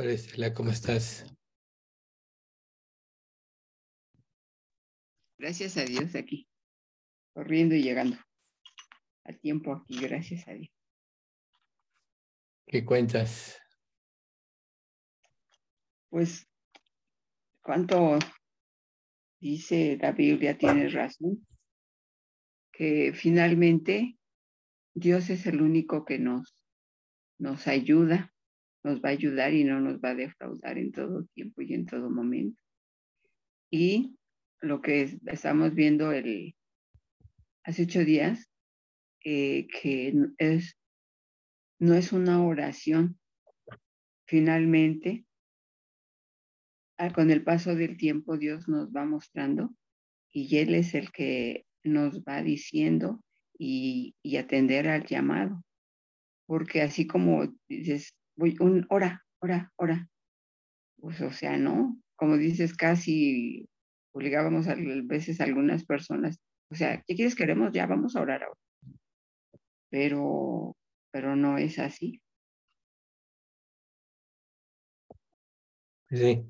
Hola Estela, ¿cómo estás? Gracias a Dios aquí, corriendo y llegando a tiempo aquí, gracias a Dios. ¿Qué cuentas? Pues, ¿cuánto dice la Biblia? Tiene razón, que finalmente Dios es el único que nos, nos ayuda nos va a ayudar y no nos va a defraudar en todo tiempo y en todo momento. Y lo que estamos viendo el, hace ocho días, eh, que es, no es una oración. Finalmente, con el paso del tiempo, Dios nos va mostrando y Él es el que nos va diciendo y, y atender al llamado. Porque así como dices, voy un hora, hora, hora. Pues, o sea, ¿no? Como dices, casi obligábamos a veces algunas personas, o sea, ¿qué quieres queremos? Ya vamos a orar ahora. Pero, pero no es así. Sí.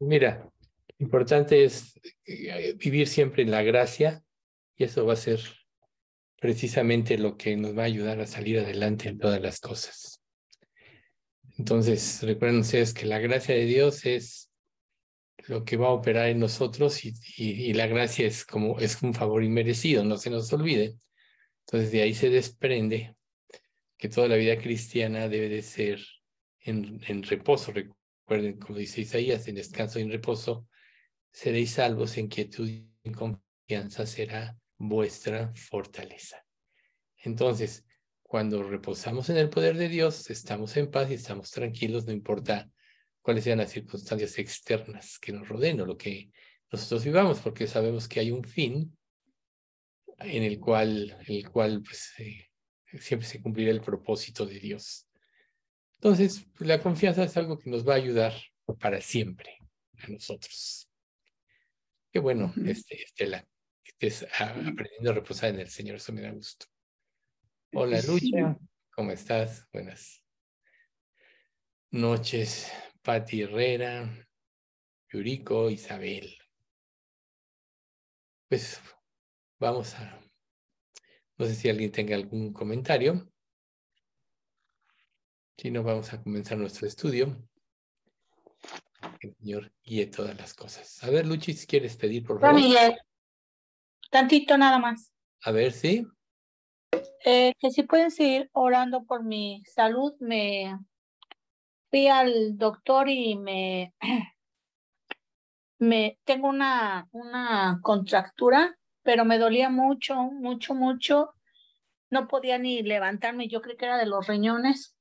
Mira, importante es eh, vivir siempre en la gracia y eso va a ser precisamente lo que nos va a ayudar a salir adelante en todas las cosas. Entonces, recuerden ustedes que la gracia de Dios es lo que va a operar en nosotros y, y, la gracia es como es un favor inmerecido, no se nos olvide. Entonces, de ahí se desprende que toda la vida cristiana debe de ser en, en reposo. Recuerden, como dice Isaías, en descanso y en reposo, seréis salvos, en quietud y en confianza será vuestra fortaleza. Entonces, cuando reposamos en el poder de Dios, estamos en paz y estamos tranquilos, no importa cuáles sean las circunstancias externas que nos rodeen o lo que nosotros vivamos, porque sabemos que hay un fin en el cual, el cual pues, eh, siempre se cumplirá el propósito de Dios. Entonces, pues, la confianza es algo que nos va a ayudar para siempre a nosotros. Qué bueno, este, Estela, que estés aprendiendo a reposar en el Señor, eso me da gusto. Hola Lucha, ¿cómo estás? Buenas noches, Pati Herrera, Yuriko, Isabel. Pues vamos a, no sé si alguien tenga algún comentario. Si no, vamos a comenzar nuestro estudio. El Señor guíe todas las cosas. A ver, Luchi, si quieres pedir, por favor. Miguel, tantito nada más. A ver, sí. Eh, que si pueden seguir orando por mi salud. Me fui al doctor y me, me tengo una, una contractura, pero me dolía mucho, mucho, mucho. No podía ni levantarme, yo creo que era de los riñones.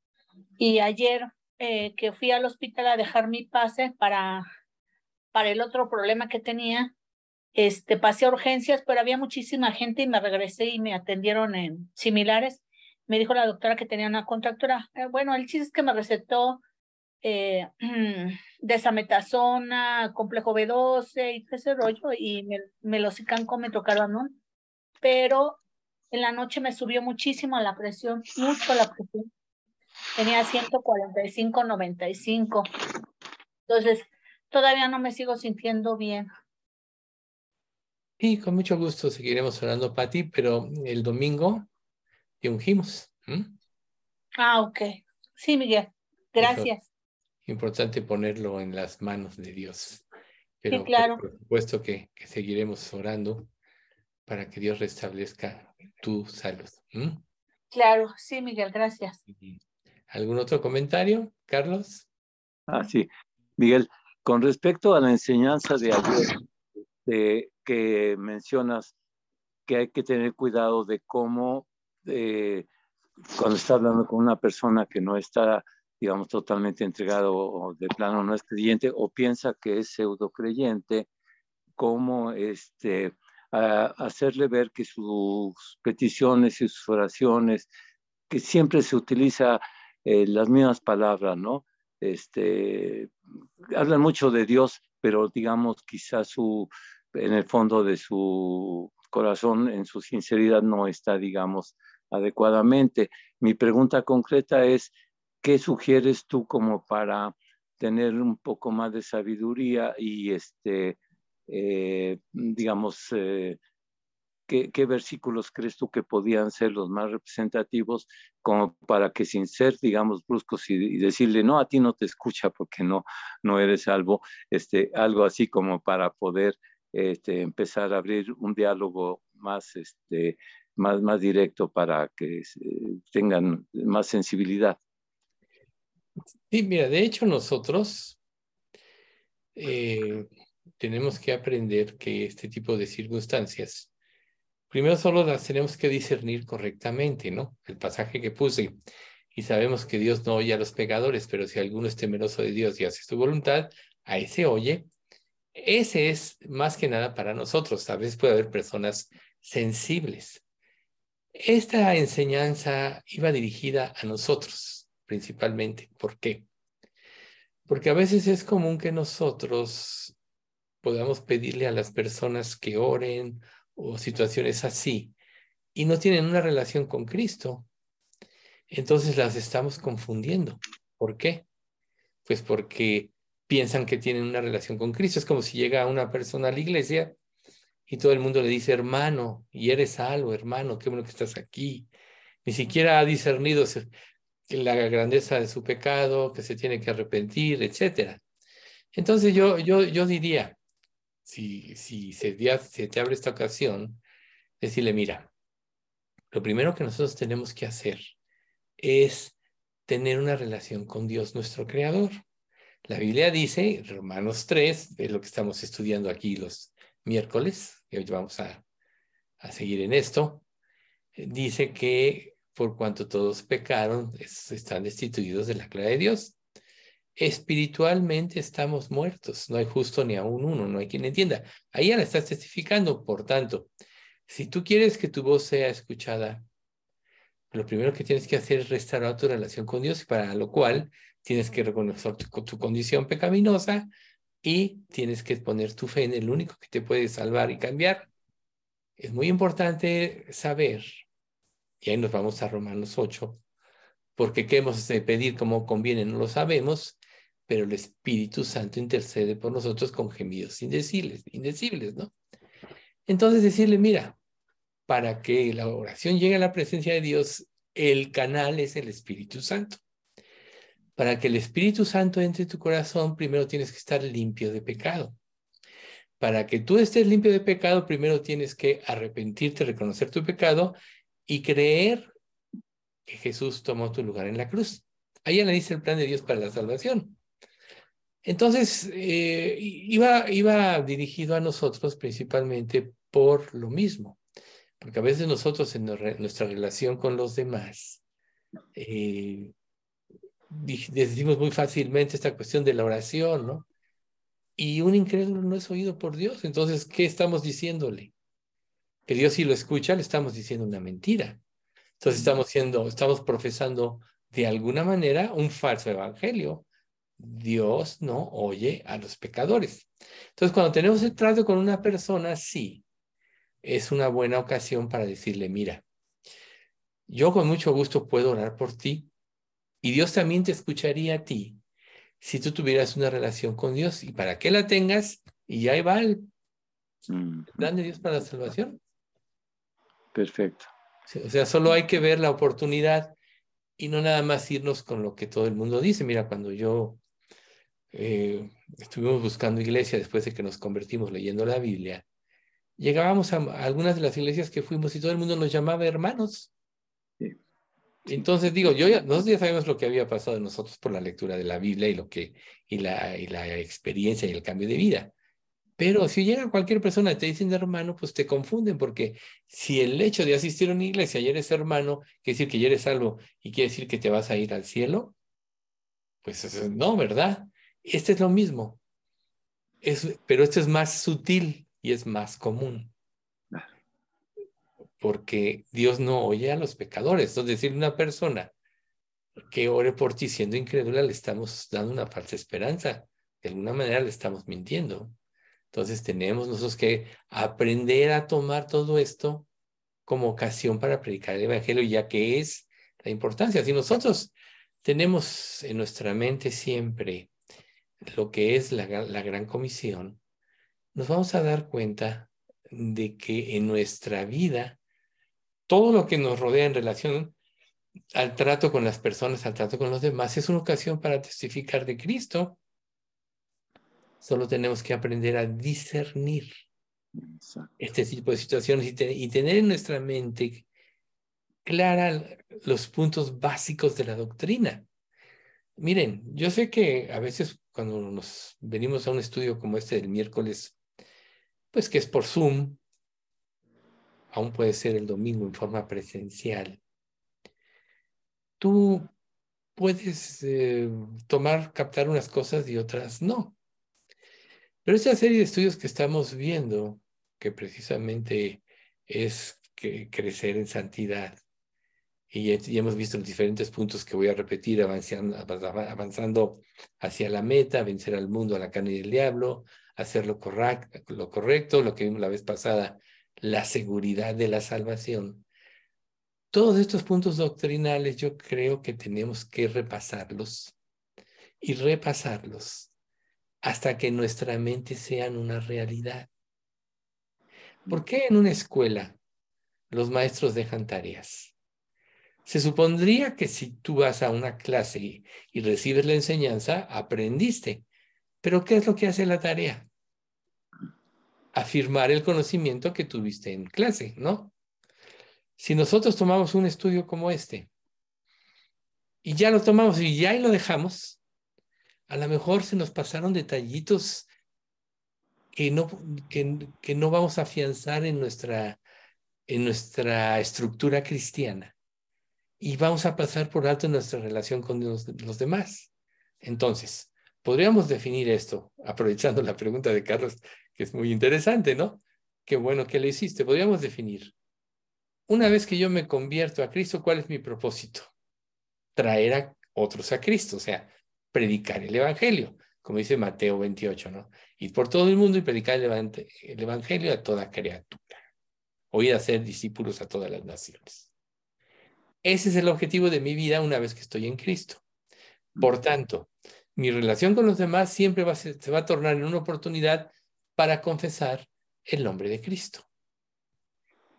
Y ayer eh, que fui al hospital a dejar mi pase para, para el otro problema que tenía, este, pasé a urgencias, pero había muchísima gente y me regresé y me atendieron en similares. Me dijo la doctora que tenía una contractura. Eh, bueno, el chiste es que me recetó eh, desametasona, complejo B12 y ese rollo, y me, me lo me tocaron, pero en la noche me subió muchísimo la presión, mucho la presión. Tenía 145, 95. Entonces, todavía no me sigo sintiendo bien. Y con mucho gusto seguiremos orando para ti, pero el domingo te ungimos. Ah, ok. Sí, Miguel. Gracias. importante ponerlo en las manos de Dios. Pero sí, claro. por supuesto que, que, seguiremos orando para que Dios restablezca tu salud. Claro, sí, Miguel, gracias. ¿Algún otro comentario, Carlos? Ah, sí. Miguel, con respecto a la enseñanza de ayer, de que mencionas que hay que tener cuidado de cómo eh, cuando está hablando con una persona que no está, digamos, totalmente entregado o de plano no es creyente o piensa que es pseudo creyente, cómo este, hacerle ver que sus peticiones y sus oraciones, que siempre se utiliza eh, las mismas palabras, ¿no? Este, hablan mucho de Dios, pero digamos quizás su, en el fondo de su corazón, en su sinceridad, no está, digamos, adecuadamente. Mi pregunta concreta es, ¿qué sugieres tú como para tener un poco más de sabiduría y este, eh, digamos, eh, ¿qué, versículos crees tú que podían ser los más representativos como para que sin ser, digamos, bruscos y, decirle, no, a ti no te escucha porque no, no eres salvo, este, algo así como para poder este, empezar a abrir un diálogo más, este, más, más directo para que tengan más sensibilidad? Sí, mira, de hecho nosotros eh, tenemos que aprender que este tipo de circunstancias primero solo las tenemos que discernir correctamente, ¿no? El pasaje que puse. Y sabemos que Dios no oye a los pecadores, pero si alguno es temeroso de Dios y hace su voluntad, a ese oye. Ese es más que nada para nosotros. A veces puede haber personas sensibles. Esta enseñanza iba dirigida a nosotros, principalmente. ¿Por qué? Porque a veces es común que nosotros podamos pedirle a las personas que oren o situaciones así y no tienen una relación con Cristo, entonces las estamos confundiendo. ¿Por qué? Pues porque piensan que tienen una relación con Cristo. Es como si llega una persona a la iglesia y todo el mundo le dice, hermano, y eres salvo, hermano, qué bueno que estás aquí. Ni siquiera ha discernido la grandeza de su pecado, que se tiene que arrepentir, etc. Entonces yo, yo, yo diría, si, si se, se te abre esta ocasión, decirle, mira, lo primero que nosotros tenemos que hacer es tener una relación con Dios, nuestro Creador. La Biblia dice, Romanos 3, es lo que estamos estudiando aquí los miércoles, y hoy vamos a, a seguir en esto, dice que por cuanto todos pecaron, están destituidos de la gloria de Dios espiritualmente estamos muertos. No hay justo ni aún uno, no hay quien entienda. Ahí ya la estás testificando. Por tanto, si tú quieres que tu voz sea escuchada, lo primero que tienes que hacer es restaurar tu relación con Dios, para lo cual tienes que reconocer tu, condición pecaminosa y tienes que poner tu fe en el único que te puede salvar y cambiar. Es muy importante saber, y ahí nos vamos a Romanos 8, porque qué hemos de pedir como conviene no lo sabemos, pero el Espíritu Santo intercede por nosotros con gemidos indecibles, indecibles, ¿no? Entonces decirle, mira, para que la oración llegue a la presencia de Dios, el canal es el Espíritu Santo. Para que el Espíritu Santo entre en tu corazón, primero tienes que estar limpio de pecado. Para que tú estés limpio de pecado, primero tienes que arrepentirte, reconocer tu pecado y creer que Jesús tomó tu lugar en la cruz. Ahí analiza el plan de Dios para la salvación. Entonces, eh, iba, iba dirigido a nosotros principalmente por lo mismo, porque a veces nosotros en nuestra relación con los demás eh, decimos muy fácilmente esta cuestión de la oración, ¿no? Y un incrédulo no es oído por Dios, entonces, ¿qué estamos diciéndole? Que Dios si lo escucha, le estamos diciendo una mentira. Entonces estamos siendo, estamos profesando de alguna manera un falso evangelio, Dios no oye a los pecadores. Entonces, cuando tenemos el trato con una persona, sí, es una buena ocasión para decirle, mira, yo con mucho gusto puedo orar por ti y Dios también te escucharía a ti si tú tuvieras una relación con Dios y para que la tengas y ahí va el plan de Dios para la salvación. Perfecto. O sea, solo hay que ver la oportunidad y no nada más irnos con lo que todo el mundo dice. Mira, cuando yo eh, estuvimos buscando iglesia después de que nos convertimos leyendo la Biblia, llegábamos a, algunas de las iglesias que fuimos y todo el mundo nos llamaba hermanos. Entonces digo, yo ya, nosotros ya sabemos lo que había pasado nosotros por la lectura de la Biblia y lo que y la, y la experiencia y el cambio de vida. Pero si llega cualquier persona y te dicen hermano, pues te confunden, porque si el hecho de asistir a una iglesia y eres hermano, quiere decir que ya eres salvo y quiere decir que te vas a ir al cielo, pues no, ¿verdad? Este es lo mismo. Es, pero este es más sutil y es más común. Porque Dios no oye a los pecadores. Entonces, decirle a una persona que ore por ti siendo incrédula, le estamos dando una falsa esperanza. De alguna manera le estamos mintiendo. Entonces, tenemos nosotros que aprender a tomar todo esto como ocasión para predicar el Evangelio, ya que es la importancia. Si nosotros tenemos en nuestra mente siempre lo que es la, la gran comisión, nos vamos a dar cuenta de que en nuestra vida todo lo que nos rodea en relación al trato con las personas, al trato con los demás, es una ocasión para testificar de Cristo. Solo tenemos que aprender a discernir este tipo de situaciones y, tener en nuestra mente clara los puntos básicos de la doctrina. Miren, yo sé que a veces cuando nos venimos a un estudio como este del miércoles, pues que es por Zoom, aún puede ser el domingo en forma presencial, tú puedes eh, tomar, captar unas cosas y otras no. Pero esta serie de estudios que estamos viendo, que precisamente es que crecer en santidad, y, hemos visto los diferentes puntos que voy a repetir, avanzando, hacia la meta, vencer al mundo, a la carne y el diablo, hacer lo, correcto, lo correcto, lo que vimos la vez pasada, la seguridad de la salvación. Todos estos puntos doctrinales yo creo que tenemos que repasarlos y repasarlos hasta que nuestra mente sean una realidad. ¿Por qué en una escuela los maestros dejan tareas? Se supondría que si tú vas a una clase y, recibes la enseñanza, aprendiste. Pero ¿qué es lo que hace la tarea? Afirmar el conocimiento que tuviste en clase, ¿no? Si nosotros tomamos un estudio como este y ya lo tomamos y ya lo dejamos, a lo mejor se nos pasaron detallitos que no, que, no vamos a afianzar en nuestra, en nuestra estructura cristiana y vamos a pasar por alto nuestra relación con los demás. Entonces, podríamos definir esto, aprovechando la pregunta de Carlos, que es muy interesante, ¿no? Qué bueno que le hiciste. Podríamos definir una vez que yo me convierto a Cristo, ¿cuál es mi propósito? Traer a otros a Cristo, o sea, predicar el Evangelio, como dice Mateo 28, ¿no? Ir por todo el mundo y predicar el Evangelio a toda criatura, o ir a ser discípulos a todas las naciones. Ese es el objetivo de mi vida una vez que estoy en Cristo. Por tanto, mi relación con los demás siempre va se va a tornar en una oportunidad para confesar el nombre de Cristo.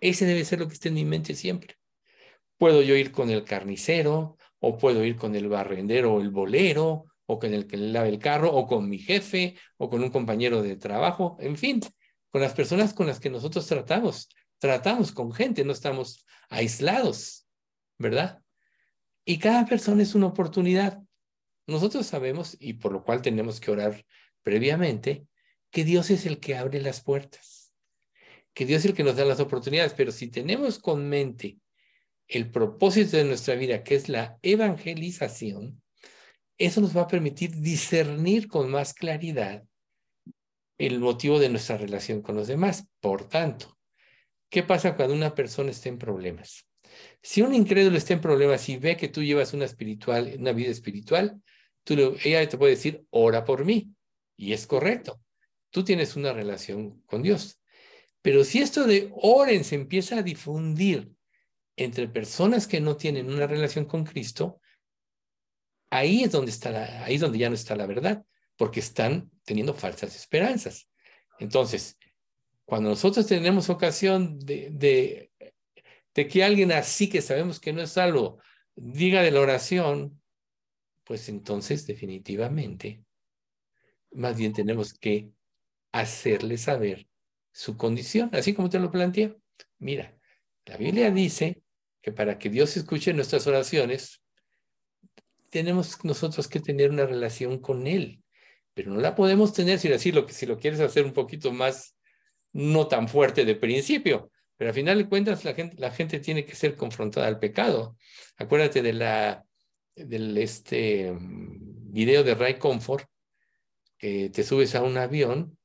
Ese debe ser lo que esté en mi mente siempre. Puedo yo ir con el carnicero, o puedo ir con el barrendero o el bolero, o con el que lave el carro, o con mi jefe, o con un compañero de trabajo, en fin, con las personas con las que nosotros tratamos. Tratamos con gente, no estamos aislados, ¿verdad? Y cada persona es una oportunidad. Nosotros sabemos, y por lo cual tenemos que orar previamente, que Dios es el que abre las puertas que Dios es el que nos da las oportunidades, pero si tenemos con mente el propósito de nuestra vida, que es la evangelización, eso nos va a permitir discernir con más claridad el motivo de nuestra relación con los demás. Por tanto, ¿qué pasa cuando una persona está en problemas? Si un incrédulo está en problemas y ve que tú llevas una espiritual, una vida espiritual, tú ella te puede decir, ora por mí. Y es correcto. Tú tienes una relación con Dios. Pero si esto de oren se empieza a difundir entre personas que no tienen una relación con Cristo, ahí es donde está la, ahí es donde ya no está la verdad, porque están teniendo falsas esperanzas. Entonces, cuando nosotros tenemos ocasión de, de, que alguien así que sabemos que no es salvo diga de la oración, pues entonces definitivamente, más bien tenemos que hacerle saber su condición, así como te lo planteé. Mira, la Biblia dice que para que Dios escuche nuestras oraciones, tenemos nosotros que tener una relación con Él, pero no la podemos tener si lo si lo quieres hacer un poquito más no tan fuerte de principio, pero al final de cuentas la gente, la gente tiene que ser confrontada al pecado. Acuérdate de la del este mm, video de Ray Comfort que te subes a un avión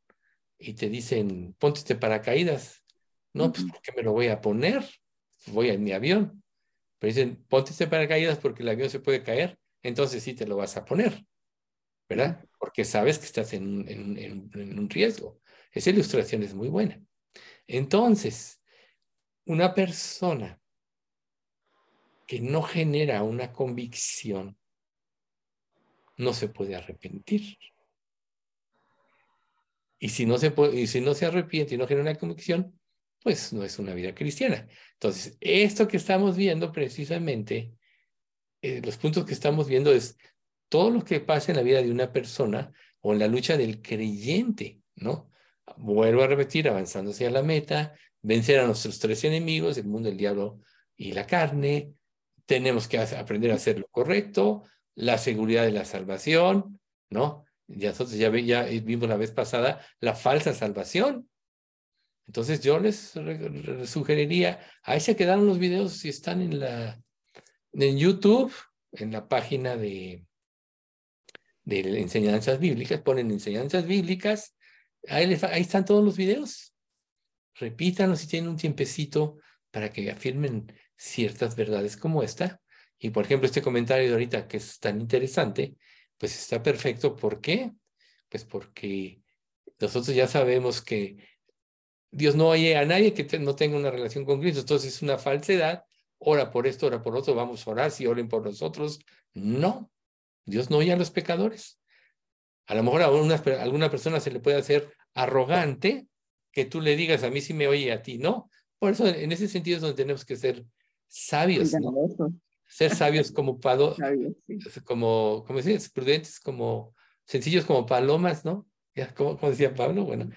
y te dicen, ponte este paracaídas. No, pues ¿por qué me lo voy a poner? Voy en mi avión. Pero dicen, ponte este paracaídas porque el avión se puede caer, entonces sí te lo vas a poner, ¿verdad? Porque sabes que estás en, en, en un riesgo. Esa ilustración es muy buena. Entonces, una persona que no genera una convicción no se puede arrepentir. Y si no se, y si no se arrepiente y no genera una convicción, pues no es una vida cristiana. Entonces, esto que estamos viendo precisamente, eh, los puntos que estamos viendo es todo lo que pasa en la vida de una persona o en la lucha del creyente, ¿no? Vuelvo a repetir, avanzando hacia la meta, vencer a nuestros tres enemigos, el mundo, el diablo y la carne. Tenemos que aprender a hacer lo correcto, la seguridad de la salvación, ¿no? Ya nosotros ya, vimos la vez pasada la falsa salvación. Entonces yo les sugeriría, ahí se quedaron los videos si están en la en YouTube, en la página de de enseñanzas bíblicas, ponen enseñanzas bíblicas, ahí, ahí están todos los videos. Repítanlos si tienen un tiempecito para que afirmen ciertas verdades como esta. Y por ejemplo, este comentario de ahorita que es tan interesante, pues está perfecto. ¿Por qué? Pues porque nosotros ya sabemos que Dios no oye a nadie que no tenga una relación con Cristo. Entonces es una falsedad. Ora por esto, ora por otro, vamos a orar si oren por nosotros. No, Dios no oye a los pecadores. A lo mejor a alguna persona se le puede hacer arrogante que tú le digas a mí si me oye a ti, no. Por eso en ese sentido es donde tenemos que ser sabios, Ser sabios como palo, como, como decías, prudentes como, sencillos como palomas, ¿no? ¿Cómo, decía Pablo? Bueno,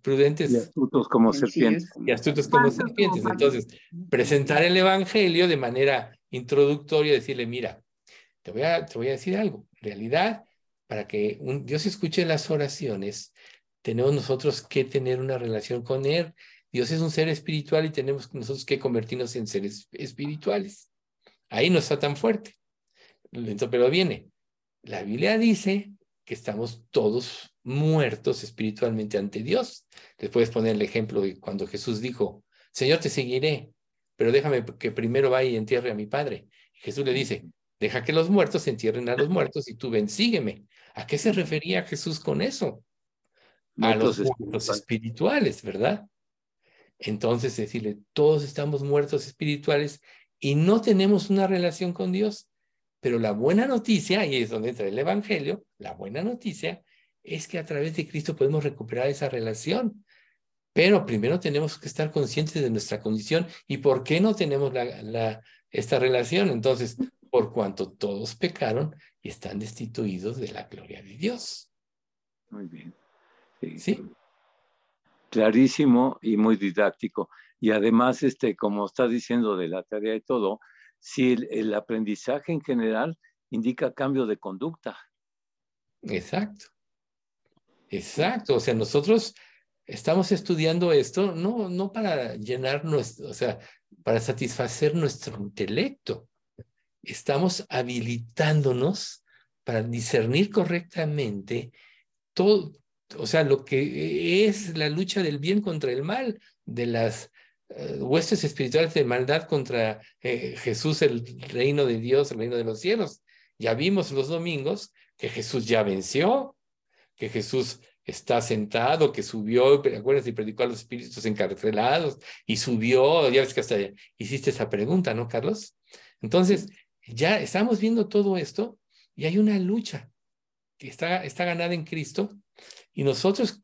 prudentes. Y astutos como serpientes. Y astutos como serpientes. Entonces, presentar el Evangelio de manera introductoria, decirle, mira, te voy a, te voy a decir algo. En realidad, para que un, Dios escuche las oraciones, tenemos nosotros que tener una relación con Él. Dios es un ser espiritual y tenemos nosotros que convertirnos en seres espirituales. Ahí no está tan fuerte. Pero viene. La Biblia dice que estamos todos muertos espiritualmente ante Dios. Les puedes poner el ejemplo de cuando Jesús dijo, Señor, te seguiré, pero déjame que primero vaya y entierre a mi Padre. Jesús le dice, Deja que los muertos entierren a los muertos y tú ven, sígueme. ¿A qué se refería Jesús con eso? A los muertos espirituales, ¿verdad? Entonces, decirle, todos estamos muertos espirituales y no tenemos una relación con Dios. Pero la buena noticia, y es donde entra el Evangelio, la buena noticia es que a través de Cristo podemos recuperar esa relación. Pero primero tenemos que estar conscientes de nuestra condición y por qué no tenemos la, esta relación. Entonces, por cuanto todos pecaron y están destituidos de la gloria de Dios. Muy bien. Sí. Clarísimo y muy didáctico. Y además, este, como estás diciendo de la tarea y todo, si el, aprendizaje en general indica cambio de conducta. Exacto. Exacto. O sea, nosotros estamos estudiando esto no, no para llenar nuestro, o sea, para satisfacer nuestro intelecto, estamos habilitándonos para discernir correctamente todo, o sea, lo que es la lucha del bien contra el mal, de las huestes espirituales de maldad contra eh, Jesús, el reino de Dios, el reino de los cielos. Ya vimos los domingos que Jesús ya venció, que Jesús está sentado, que subió, acuérdense, y predicó a los espíritus encarcelados y subió, ya ves que hasta hiciste esa pregunta, ¿no, Carlos? Entonces, ya estamos viendo todo esto y hay una lucha que está, está ganada en Cristo y nosotros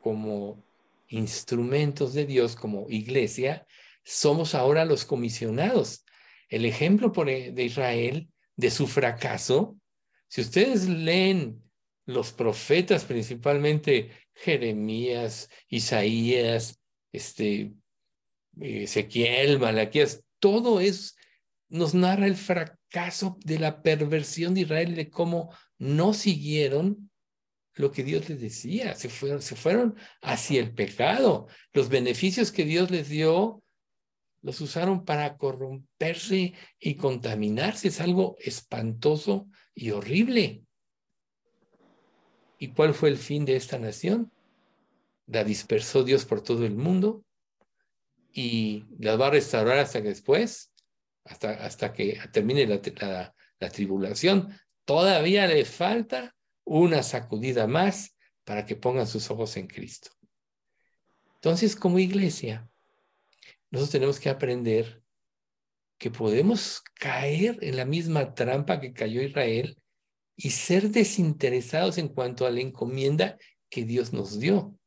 como instrumentos de Dios, como iglesia, somos ahora los comisionados. El ejemplo e, de Israel, de su fracaso, si ustedes leen los profetas, principalmente Jeremías, Isaías, este, Ezequiel, Malaquías, todo es nos narra el fracaso de la perversión de Israel, de cómo no siguieron lo que Dios les decía, se fueron, se fueron hacia el pecado. Los beneficios que Dios les dio los usaron para corromperse y contaminarse. Es algo espantoso y horrible. ¿Y cuál fue el fin de esta nación? La dispersó Dios por todo el mundo y las va a restaurar hasta que después hasta, hasta que termine la, la tribulación. Todavía le falta una sacudida más para que pongan sus ojos en Cristo. Entonces, como iglesia, nosotros tenemos que aprender que podemos caer en la misma trampa que cayó Israel y ser desinteresados en cuanto a la encomienda que Dios nos dio.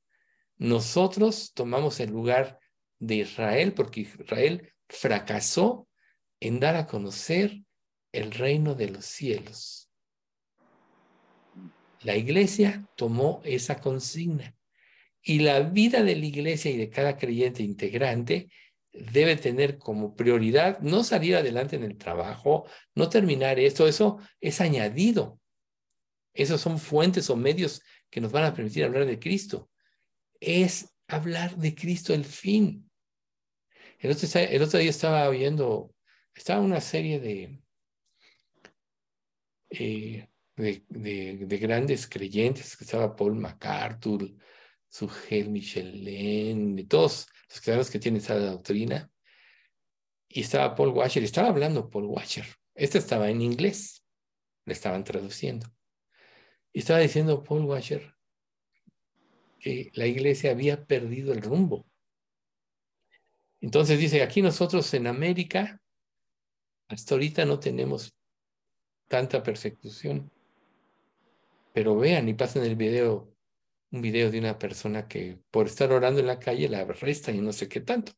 Nosotros tomamos el lugar de Israel porque Israel fracasó en dar a conocer el reino de los cielos. La iglesia tomó esa consigna y la vida de la iglesia y de cada creyente integrante debe tener como prioridad no salir adelante en el trabajo, no terminar esto, eso es añadido. Esos son fuentes o medios que nos van a permitir hablar de Cristo. Es hablar de Cristo el fin. El otro, día estaba viendo, estaba una serie de, eh, de, grandes creyentes, que estaba Paul MacArthur, Sugel Michelin, de todos los cristianos que tienen esa doctrina. Y estaba Paul Washer, estaba hablando Paul Washer. Este estaba en inglés, le estaban traduciendo. Y estaba diciendo Paul Washer que la iglesia había perdido el rumbo. Entonces dice, aquí nosotros en América, hasta ahorita no tenemos tanta persecución. Pero vean y pasen el video, un video de una persona que por estar orando en la calle la arresta y no sé qué tanto.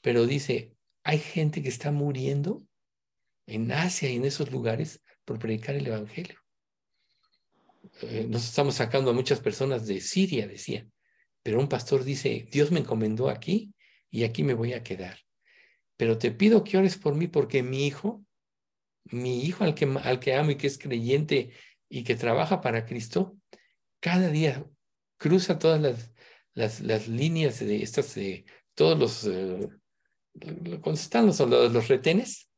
Pero dice, hay gente que está muriendo en Asia y en esos lugares por predicar el Evangelio. Eh, nos estamos sacando a muchas personas de Siria, decía. Pero un pastor dice, Dios me encomendó aquí y aquí me voy a quedar. Pero te pido que ores por mí porque mi hijo, mi hijo al que, al que amo y que es creyente y que trabaja para Cristo, cada día cruza todas las, las, líneas de estas, de todos los, eh, están los, los retenes,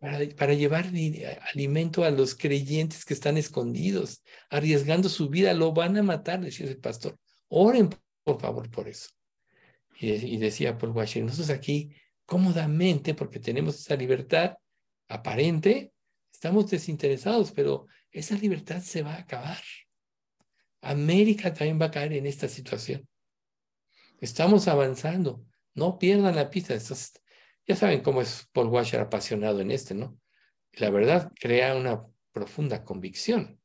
para, para, llevar alimento a los creyentes que están escondidos, arriesgando su vida, lo van a matar, decía el pastor. Oren, por favor, por eso. Y, decía Paul Washer, nosotros aquí cómodamente, porque tenemos esa libertad aparente, estamos desinteresados, pero esa libertad se va a acabar. América también va a caer en esta situación. Estamos avanzando. No pierdan la pista. ya saben cómo es Paul Washer apasionado en este, ¿no? La verdad crea una profunda convicción.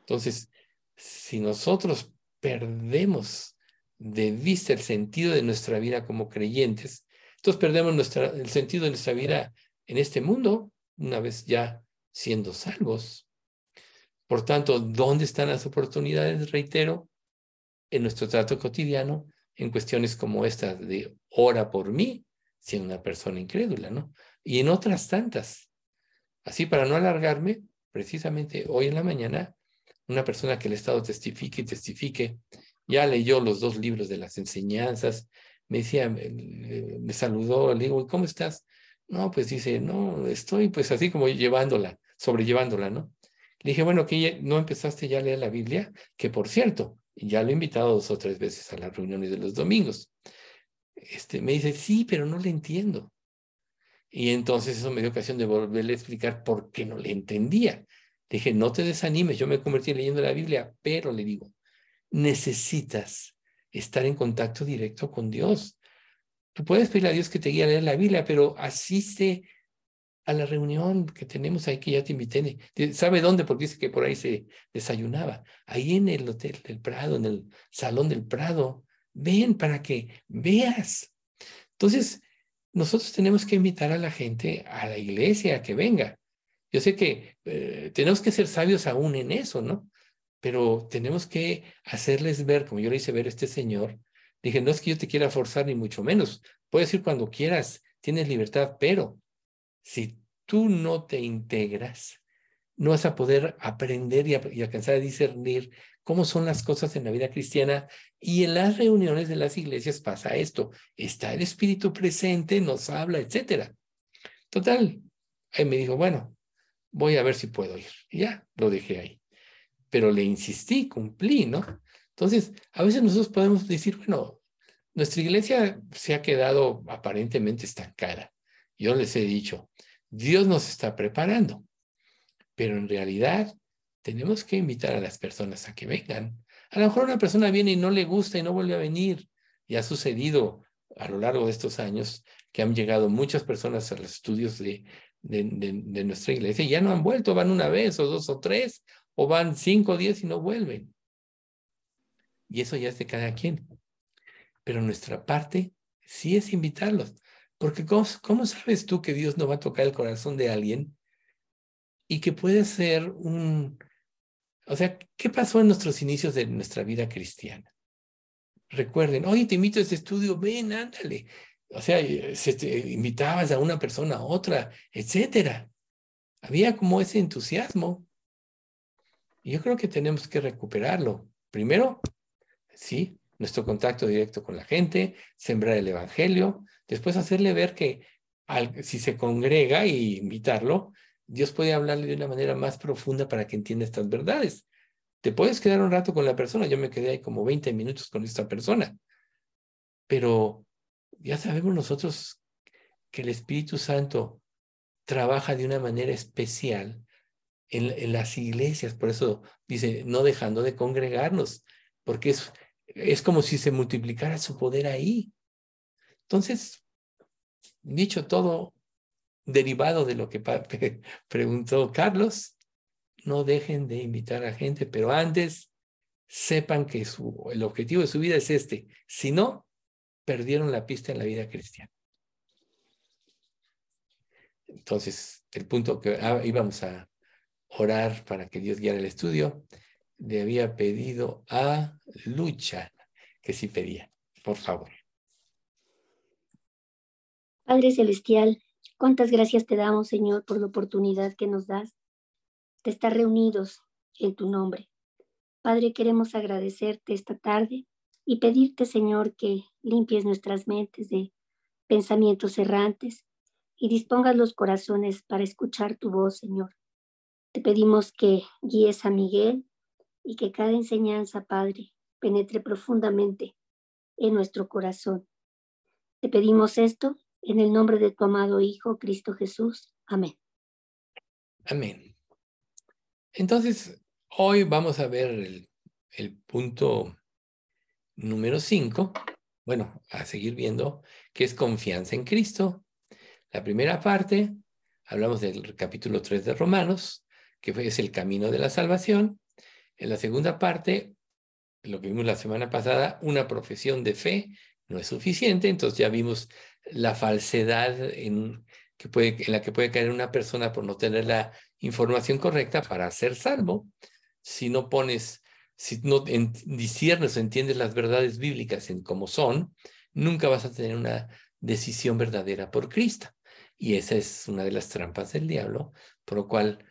Entonces, si nosotros perdemos de vista el sentido de nuestra vida como creyentes, entonces perdemos nuestra, el sentido de nuestra vida en este mundo, una vez ya siendo salvos. Por tanto, ¿dónde están las oportunidades? Reitero, en nuestro trato cotidiano, en cuestiones como esta de ora por mí, si una persona incrédula, ¿no? Y en otras tantas. Así, para no alargarme, precisamente hoy en la mañana, una persona que el Estado testifique y testifique ya leyó los dos libros de las enseñanzas, me decía, me, saludó, le digo, ¿cómo estás? No, pues dice, no, estoy pues así como llevándola, sobrellevándola, ¿no? Le dije, bueno, que no empezaste ya a leer la Biblia, que por cierto, ya lo he invitado dos o tres veces a las reuniones de los domingos. Este, me dice, sí, pero no le entiendo. Y entonces eso me dio ocasión de volverle a explicar por qué no le entendía. Le dije, no te desanimes, yo me convertí leyendo la Biblia, pero le digo, necesitas estar en contacto directo con Dios. Puedes pedirle a Dios que te guíe a leer la Biblia, pero asiste a la reunión que tenemos ahí que ya te invité. ¿Sabe dónde? Porque dice que por ahí se desayunaba. Ahí en el Hotel del Prado, en el Salón del Prado. Ven para que veas. Entonces, nosotros tenemos que invitar a la gente a la iglesia a que venga. Yo sé que eh, tenemos que ser sabios aún en eso, ¿no? pero tenemos que hacerles ver, como yo le hice ver a este señor, dije, no es que yo te quiera forzar ni mucho menos, puedes ir cuando quieras, tienes libertad, pero si tú no te integras, no vas a poder aprender y, alcanzar a discernir cómo son las cosas en la vida cristiana. Y en las reuniones de las iglesias pasa esto. Está el Espíritu presente, nos habla, etcétera. Total, ahí me dijo, bueno, voy a ver si puedo ir. Y ya, lo dejé ahí pero le insistí, cumplí, ¿no? Entonces, a veces nosotros podemos decir, bueno, nuestra iglesia se ha quedado aparentemente estancada. Yo les he dicho, Dios nos está preparando, pero en realidad tenemos que invitar a las personas a que vengan. A lo mejor una persona viene y no le gusta y no vuelve a venir. Y ha sucedido a lo largo de estos años que han llegado muchas personas a los estudios de de, nuestra iglesia ya no han vuelto, van una vez o dos o tres, o van cinco o diez y no vuelven. Y eso ya es de cada quien. Pero nuestra parte sí es invitarlos. Porque ¿cómo, ¿cómo, sabes tú que Dios no va a tocar el corazón de alguien y que puede ser un... O sea, ¿qué pasó en nuestros inicios de nuestra vida cristiana? Recuerden, oye, te invito a este estudio, ven, ándale. O sea, eh, invitabas a una persona a otra, etcétera. Había como ese entusiasmo. Y yo creo que tenemos que recuperarlo. Primero, sí, nuestro contacto directo con la gente, sembrar el evangelio, después hacerle ver que si se congrega y invitarlo, Dios puede hablarle de una manera más profunda para que entienda estas verdades. Te puedes quedar un rato con la persona, yo me quedé ahí como 20 minutos con esta persona, pero ya sabemos nosotros que el Espíritu Santo trabaja de una manera especial en, las iglesias, por eso dice, no dejando de congregarnos, porque es, es como si se multiplicara su poder ahí. Entonces, dicho todo, derivado de lo que preguntó Carlos, no dejen de invitar a gente, pero antes sepan que el objetivo de su vida es este. Si no, perdieron la pista en la vida cristiana. Entonces, el punto que ah, íbamos a orar para que Dios guiara el estudio, le había pedido a Lucha que sí pedía. Por favor. Padre Celestial, cuántas gracias te damos, Señor, por la oportunidad que nos das de estar reunidos en tu nombre. Padre, queremos agradecerte esta tarde y pedirte, Señor, que limpies nuestras mentes de pensamientos errantes y dispongas los corazones para escuchar tu voz, Señor. Te pedimos que guíes a Miguel y que cada enseñanza, Padre, penetre profundamente en nuestro corazón. Te pedimos esto en el nombre de tu amado Hijo, Cristo Jesús. Amén. Amén. Entonces, hoy vamos a ver el, punto número 5, bueno, a seguir viendo, que es confianza en Cristo. La primera parte, hablamos del capítulo 3 de Romanos, que es el camino de la salvación. En la segunda parte, lo que vimos la semana pasada, una profesión de fe no es suficiente, entonces ya vimos la falsedad en, en la que puede caer una persona por no tener la información correcta para ser salvo. Si no pones, si no disiernes o entiendes las verdades bíblicas en cómo son, nunca vas a tener una decisión verdadera por Cristo. Y esa es una de las trampas del diablo, por lo cual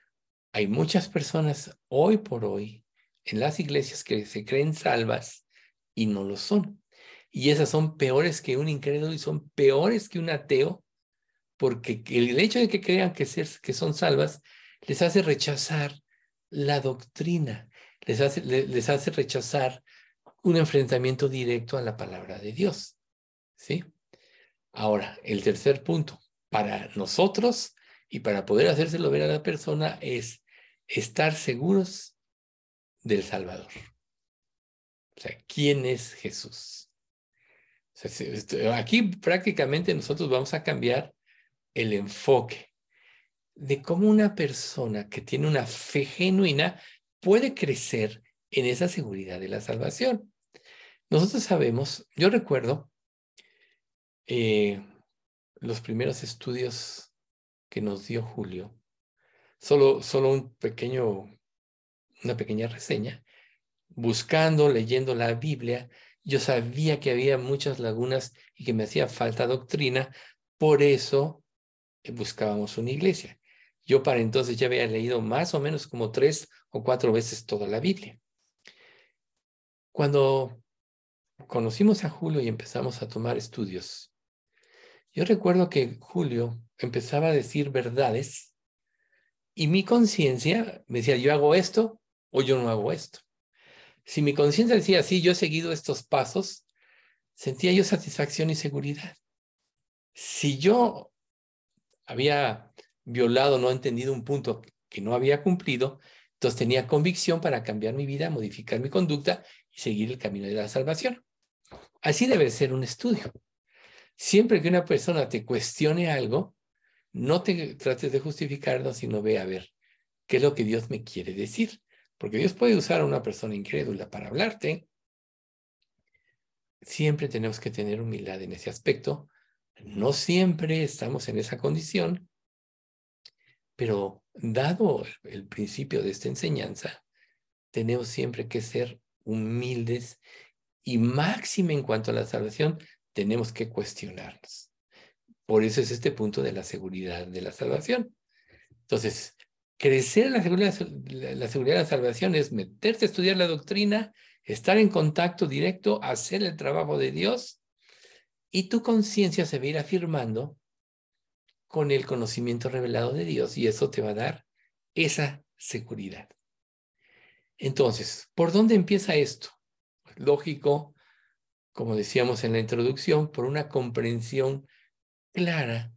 hay muchas personas hoy por hoy en las iglesias que se creen salvas y no lo son. Y esas son peores que un incrédulo y son peores que un ateo, porque el hecho de que crean que, ser, que son salvas les hace rechazar la doctrina, les hace, les hace rechazar un enfrentamiento directo a la palabra de Dios. ¿Sí? Ahora, el tercer punto, para nosotros y para poder hacérselo ver a la persona es estar seguros del Salvador. O sea, ¿quién es Jesús? aquí prácticamente nosotros vamos a cambiar el enfoque de cómo una persona que tiene una fe genuina puede crecer en esa seguridad de la salvación. Nosotros sabemos, yo recuerdo eh, los primeros estudios que nos dio Julio, solo, solo un pequeño, una pequeña reseña, buscando, leyendo la Biblia, yo sabía que había muchas lagunas y que me hacía falta doctrina, por eso buscábamos una iglesia. Yo para entonces ya había leído más o menos como tres o cuatro veces toda la Biblia. Cuando conocimos a Julio y empezamos a tomar estudios, yo recuerdo que Julio empezaba a decir verdades y mi conciencia me decía, yo hago esto o yo no hago esto. Si mi conciencia decía, sí, yo he seguido estos pasos, sentía yo satisfacción y seguridad. Si yo había violado, no entendido un punto que no había cumplido, entonces tenía convicción para cambiar mi vida, modificar mi conducta y seguir el camino de la salvación. Así debe ser un estudio. Siempre que una persona te cuestione algo, no te trates de justificarlo, sino ve a ver qué es lo que Dios me quiere decir. Porque Dios puede usar a una persona incrédula para hablarte. Siempre tenemos que tener humildad en ese aspecto. No siempre estamos en esa condición, pero dado el, principio de esta enseñanza, tenemos siempre que ser humildes y máxima en cuanto a la salvación, tenemos que cuestionarnos. Por eso es este punto de la seguridad de la salvación. Entonces, crecer en la seguridad, la seguridad de la salvación es meterse a estudiar la doctrina, estar en contacto directo, hacer el trabajo de Dios y tu conciencia se va a ir afirmando con el conocimiento revelado de Dios y eso te va a dar esa seguridad. Entonces, ¿por dónde empieza esto? Lógico, como decíamos en la introducción, por una comprensión clara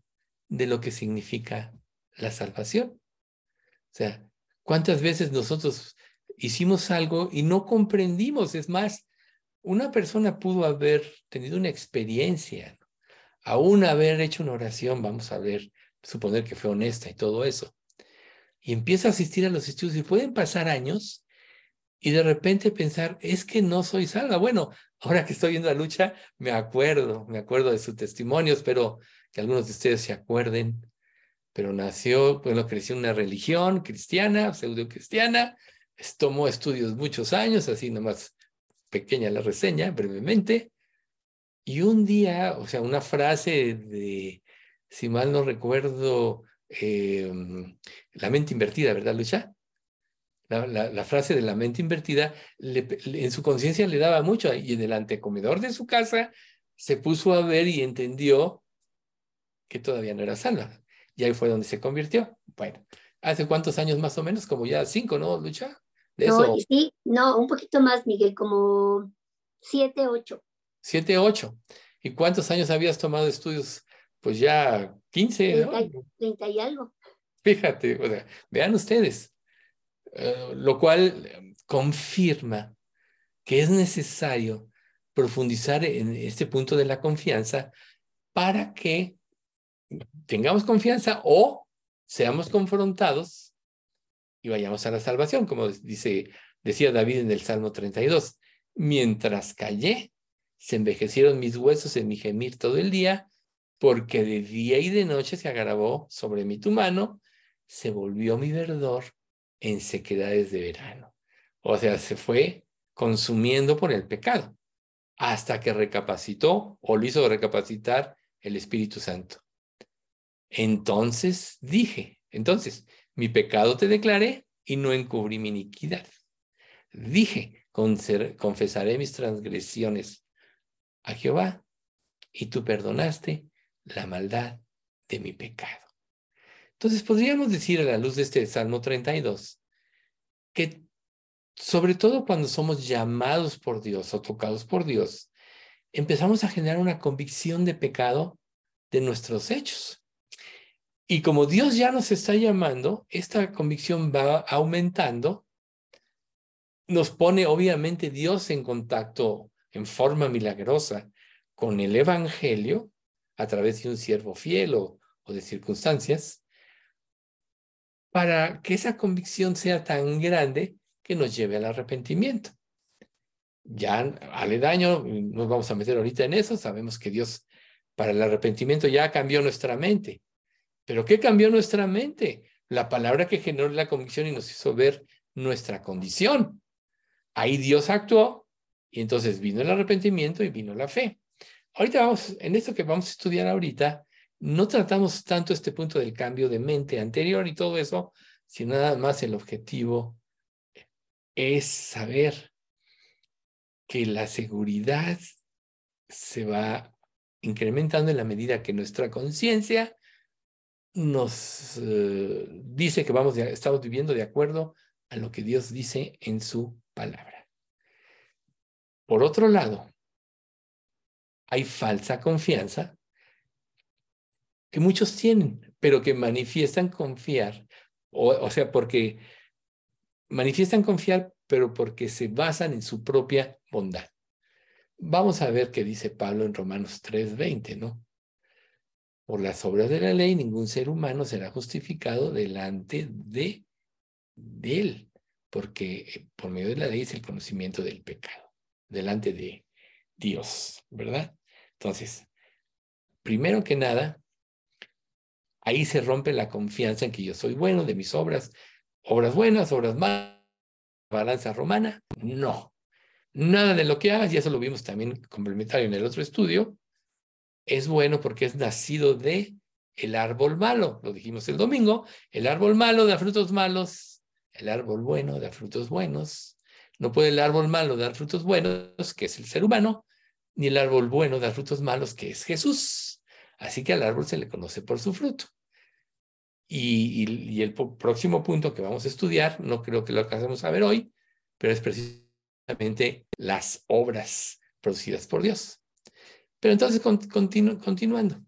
de lo que significa la salvación. O sea, ¿cuántas veces nosotros hicimos algo y no comprendimos? Es más, una persona pudo haber tenido una experiencia, aún haber hecho una oración, vamos a ver, suponer que fue honesta y todo eso, y empieza a asistir a los estudios y pueden pasar años y de repente pensar, es que no soy salva. Bueno, ahora que estoy viendo la lucha, me acuerdo, me acuerdo de sus testimonios, pero que algunos de ustedes se acuerden, pero nació, bueno, creció en una religión cristiana, pseudo cristiana, tomó estudios muchos años, así nomás pequeña la reseña, brevemente, y un día, o sea, una frase de, si mal no recuerdo, em, la mente invertida, ¿verdad, Lucha? La, frase de la mente invertida en su conciencia le daba mucho y en el antecomedor de su casa se puso a ver y entendió que todavía no era salva. Y ahí fue donde se convirtió. Bueno, ¿hace cuántos años más o menos? Como ya cinco, ¿no, Lucha? no, sí, no, un poquito más, Miguel, como siete, ocho. Siete, ocho. ¿Y cuántos años habías tomado estudios? Pues ya quince, ¿no? Treinta y algo. Fíjate, o sea, vean ustedes, eh, lo cual eh, confirma que es necesario profundizar en este punto de la confianza para que tengamos confianza o seamos confrontados y vayamos a la salvación, como dice, decía David en el Salmo 32. Mientras callé, se envejecieron mis huesos en mi gemir todo el día, porque de día y de noche se agravó sobre mí tu mano, se volvió mi verdor en sequedades de verano. O sea, se fue consumiendo por el pecado, hasta que recapacitó o lo hizo recapacitar el Espíritu Santo. Entonces dije, entonces, mi pecado te declaré y no encubrí mi iniquidad. Dije, confesaré mis transgresiones a Jehová y tú perdonaste la maldad de mi pecado. Entonces podríamos decir a la luz de este Salmo 32 que sobre todo cuando somos llamados por Dios o tocados por Dios, empezamos a generar una convicción de pecado de nuestros hechos. Y como Dios ya nos está llamando, esta convicción va aumentando, nos pone obviamente Dios en contacto en forma milagrosa con el Evangelio a través de un siervo fiel o, de circunstancias, para que esa convicción sea tan grande que nos lleve al arrepentimiento. Ya aledaño, nos vamos a meter ahorita en eso, sabemos que Dios para el arrepentimiento ya cambió nuestra mente. Pero ¿qué cambió nuestra mente? La palabra que generó la convicción y nos hizo ver nuestra condición. Ahí Dios actuó y entonces vino el arrepentimiento y vino la fe. Ahorita vamos, en esto que vamos a estudiar ahorita, no tratamos tanto este punto del cambio de mente anterior y todo eso, sino nada más el objetivo es saber que la seguridad se va incrementando en la medida que nuestra conciencia nos eh, dice que vamos estamos viviendo de acuerdo a lo que Dios dice en su palabra. Por otro lado, hay falsa confianza que muchos tienen, pero que manifiestan confiar, o, o sea, porque manifiestan confiar, pero porque se basan en su propia bondad. Vamos a ver qué dice Pablo en Romanos 3:20, ¿no? Por las obras de la ley, ningún ser humano será justificado delante de, él, porque eh, por medio de la ley es el conocimiento del pecado, delante de Dios, ¿verdad? Entonces, primero que nada, ahí se rompe la confianza en que yo soy bueno, de mis obras, obras buenas, obras malas, balanza romana, no. Nada de lo que hagas, y eso lo vimos también complementario en el otro estudio, es bueno porque es nacido de el árbol malo. Lo dijimos el domingo, el árbol malo da frutos malos, el árbol bueno da frutos buenos. No puede el árbol malo dar frutos buenos, que es el ser humano, ni el árbol bueno dar frutos malos, que es Jesús. Así que al árbol se le conoce por su fruto. Y, el próximo punto que vamos a estudiar, no creo que lo alcancemos a ver hoy, pero es precisamente las obras producidas por Dios. Pero entonces, continuando,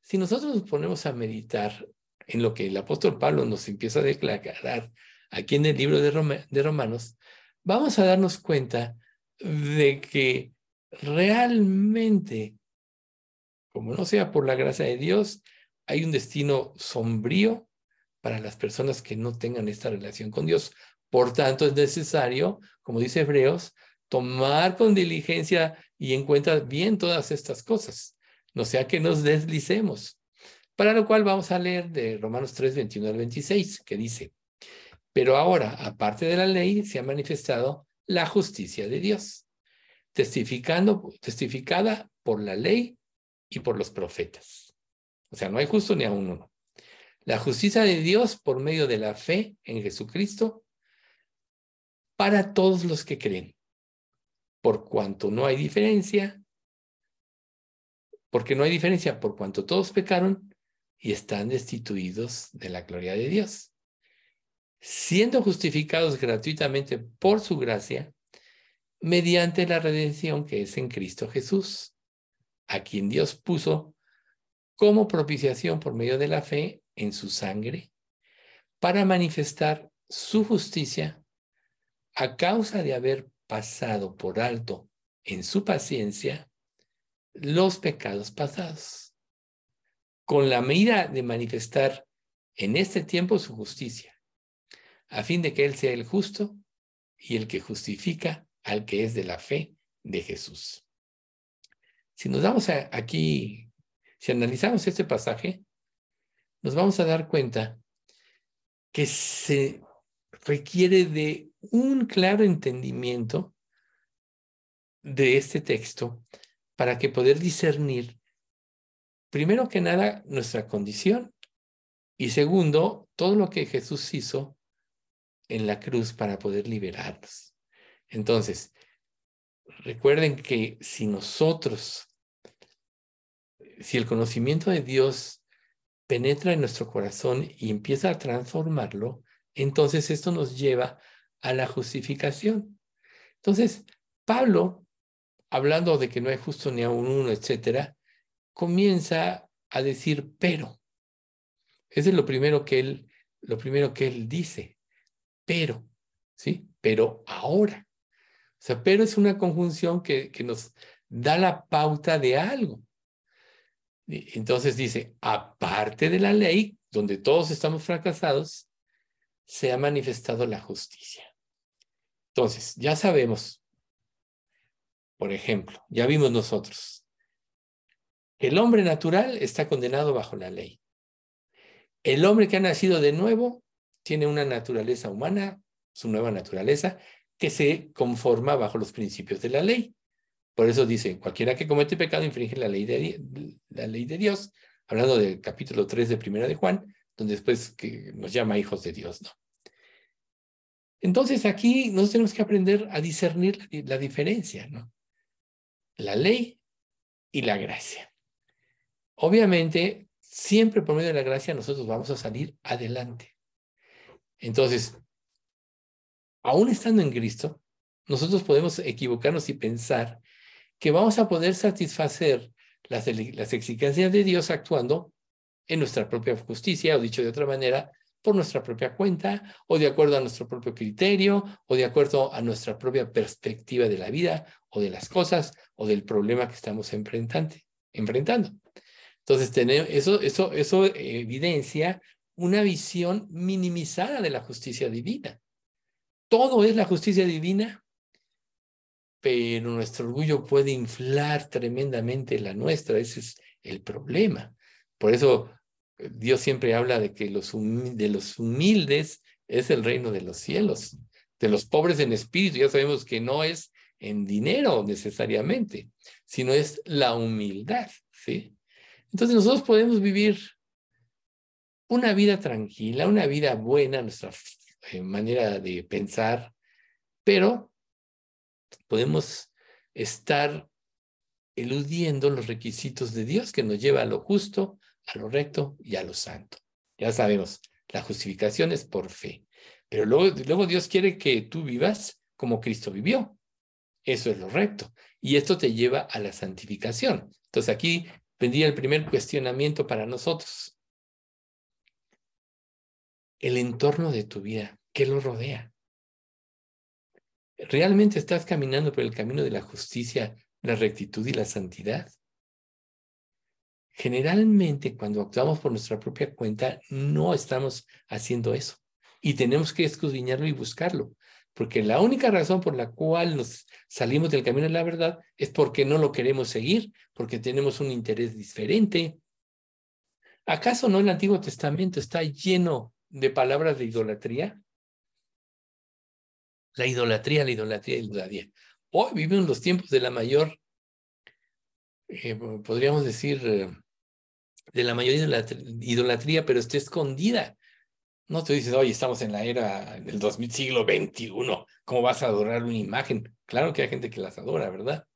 si nosotros nos ponemos a meditar en lo que el apóstol Pablo nos empieza a declarar aquí en el libro de, de Romanos, vamos a darnos cuenta de que realmente, como no sea por la gracia de Dios, hay un destino sombrío para las personas que no tengan esta relación con Dios. Por tanto, es necesario, como dice Hebreos, tomar con diligencia y en cuenta bien todas estas cosas, no sea que nos deslicemos. Para lo cual vamos a leer de Romanos 3, 21 al 26, que dice, pero ahora, aparte de la ley, se ha manifestado la justicia de Dios, testificando, testificada por la ley y por los profetas. O sea, no hay justo ni a uno. La justicia de Dios por medio de la fe en Jesucristo para todos los que creen por cuanto no hay diferencia, porque no hay diferencia por cuanto todos pecaron y están destituidos de la gloria de Dios, siendo justificados gratuitamente por su gracia, mediante la redención que es en Cristo Jesús, a quien Dios puso como propiciación por medio de la fe en su sangre, para manifestar su justicia a causa de haber pasado por alto en su paciencia los pecados pasados, con la medida de manifestar en este tiempo su justicia, a fin de que Él sea el justo y el que justifica al que es de la fe de Jesús. Si nos damos aquí, si analizamos este pasaje, nos vamos a dar cuenta que se requiere de un claro entendimiento de este texto para que poder discernir, primero que nada, nuestra condición y segundo, todo lo que Jesús hizo en la cruz para poder liberarnos. Entonces, recuerden que si nosotros, si el conocimiento de Dios penetra en nuestro corazón y empieza a transformarlo, entonces esto nos lleva a la justificación. Entonces, Pablo, hablando de que no hay justo ni a un uno, etcétera, comienza a decir pero. Ese es lo primero que él, lo primero que él dice. Pero, ¿sí? Pero ahora. O sea, pero es una conjunción que, que nos da la pauta de algo. Entonces dice, aparte de la ley, donde todos estamos fracasados, se ha manifestado la justicia. Entonces, ya sabemos, por ejemplo, ya vimos nosotros, el hombre natural está condenado bajo la ley. El hombre que ha nacido de nuevo tiene una naturaleza humana, su nueva naturaleza, que se conforma bajo los principios de la ley. Por eso dice, cualquiera que comete pecado infringe la ley de, la ley de Dios, hablando del capítulo 3 de Primera de Juan, donde después que nos llama hijos de Dios, ¿no? Entonces aquí nos tenemos que aprender a discernir la diferencia, ¿no? La ley y la gracia. Obviamente, siempre por medio de la gracia nosotros vamos a salir adelante. Entonces, aún estando en Cristo, nosotros podemos equivocarnos y pensar que vamos a poder satisfacer las, las exigencias de Dios actuando en nuestra propia justicia, o dicho de otra manera, por nuestra propia cuenta, o de acuerdo a nuestro propio criterio, o de acuerdo a nuestra propia perspectiva de la vida, o de las cosas, o del problema que estamos enfrentando. Entonces eso, eso, eso evidencia una visión minimizada de la justicia divina. Todo es la justicia divina, pero nuestro orgullo puede inflar tremendamente la nuestra. Ese es el problema. Por eso Dios siempre habla de que los de los humildes es el reino de los cielos. De los pobres en espíritu, ya sabemos que no es en dinero necesariamente, sino es la humildad, ¿sí? Entonces nosotros podemos vivir una vida tranquila, una vida buena, nuestra eh, manera de pensar, pero podemos estar eludiendo los requisitos de Dios que nos lleva a lo justo, a lo recto y a lo santo. Ya sabemos, la justificación es por fe, pero luego, Dios quiere que tú vivas como Cristo vivió. Eso es lo recto. Y esto te lleva a la santificación. Entonces aquí vendría el primer cuestionamiento para nosotros. El entorno de tu vida, ¿qué lo rodea? ¿Realmente estás caminando por el camino de la justicia, la rectitud y la santidad? Generalmente cuando actuamos por nuestra propia cuenta no estamos haciendo eso y tenemos que escudriñarlo y buscarlo, porque la única razón por la cual nos salimos del camino de la verdad es porque no lo queremos seguir, porque tenemos un interés diferente. ¿Acaso no el Antiguo Testamento está lleno de palabras de idolatría? La idolatría, la idolatría, la idolatría. Hoy vivimos los tiempos de la mayor, eh, podríamos decir, eh, de la mayor idolatría, pero está escondida. No te dices, oye, estamos en la era del 2000, siglo XXI, ¿cómo vas a adorar una imagen? Claro que hay gente que las adora, ¿verdad?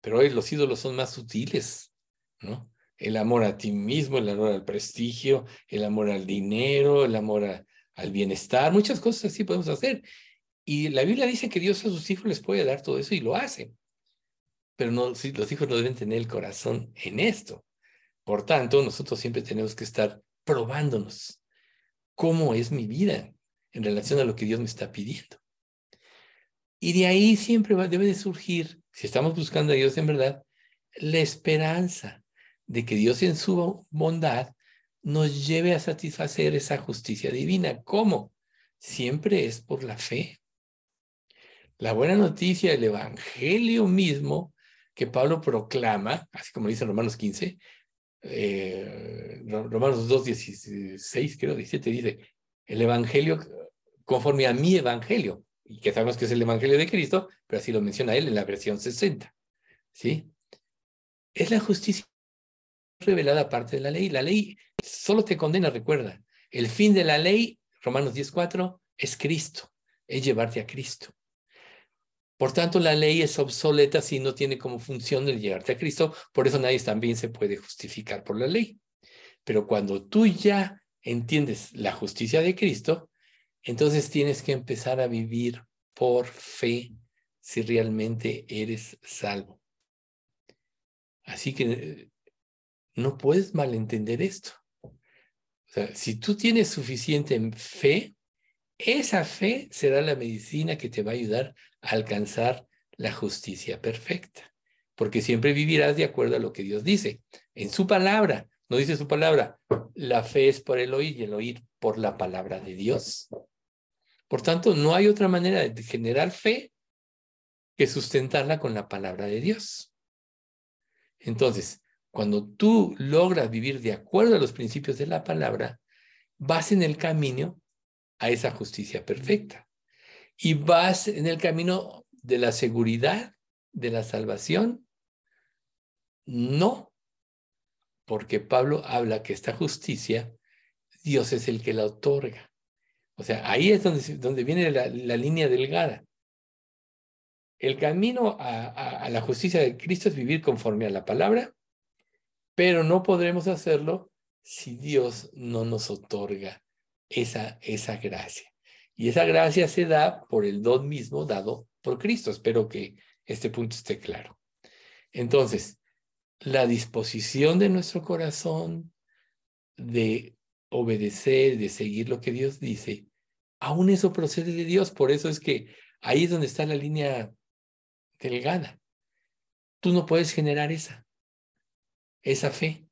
Pero hoy los ídolos son más sutiles, ¿no? El amor a ti mismo, el amor al prestigio, el amor al dinero, el amor al bienestar, muchas cosas así podemos hacer. Y la Biblia dice que Dios a sus hijos les puede dar todo eso y lo hace. Pero no, los hijos no deben tener el corazón en esto. Por tanto, nosotros siempre tenemos que estar probándonos cómo es mi vida en relación a lo que Dios me está pidiendo. Y de ahí siempre debe de surgir, si estamos buscando a Dios en verdad, la esperanza de que Dios en su bondad nos lleve a satisfacer esa justicia divina. ¿Cómo? Siempre es por la fe. La buena noticia del Evangelio mismo que Pablo proclama, así como dice en Romanos 15, eh, Romanos 2, 16, creo, 17, dice, el Evangelio conforme a mi Evangelio, y que sabemos que es el Evangelio de Cristo, pero así lo menciona él en la versión 60, ¿sí? Es la justicia revelada aparte de la ley. La ley solo te condena, recuerda. El fin de la ley, Romanos 10.4, es Cristo, es llevarte a Cristo. Por tanto, la ley es obsoleta si no tiene como función el llevarte a Cristo. Por eso nadie también se puede justificar por la ley. Pero cuando tú ya entiendes la justicia de Cristo, entonces tienes que empezar a vivir por fe si realmente eres salvo. Así que no puedes malentender esto. O sea, si tú tienes suficiente fe, esa fe será la medicina que te va a ayudar a alcanzar la justicia perfecta, porque siempre vivirás de acuerdo a lo que Dios dice. En su palabra, no dice su palabra, la fe es por el oír y el oír por la palabra de Dios. Por tanto, no hay otra manera de generar fe que sustentarla con la palabra de Dios. Entonces, cuando tú logras vivir de acuerdo a los principios de la palabra, vas en el camino a esa justicia perfecta. Y vas en el camino de la seguridad, de la salvación. No, porque Pablo habla que esta justicia, Dios es el que la otorga. O sea, ahí es donde, donde viene la, línea delgada. El camino a, la justicia de Cristo es vivir conforme a la palabra, pero no podremos hacerlo si Dios no nos otorga esa, esa gracia. Y esa gracia se da por el don mismo dado por Cristo. Espero que este punto esté claro. Entonces, la disposición de nuestro corazón de obedecer, de seguir lo que Dios dice, aún eso procede de Dios. Por eso es que ahí es donde está la línea delgada. Tú no puedes generar esa, esa fe.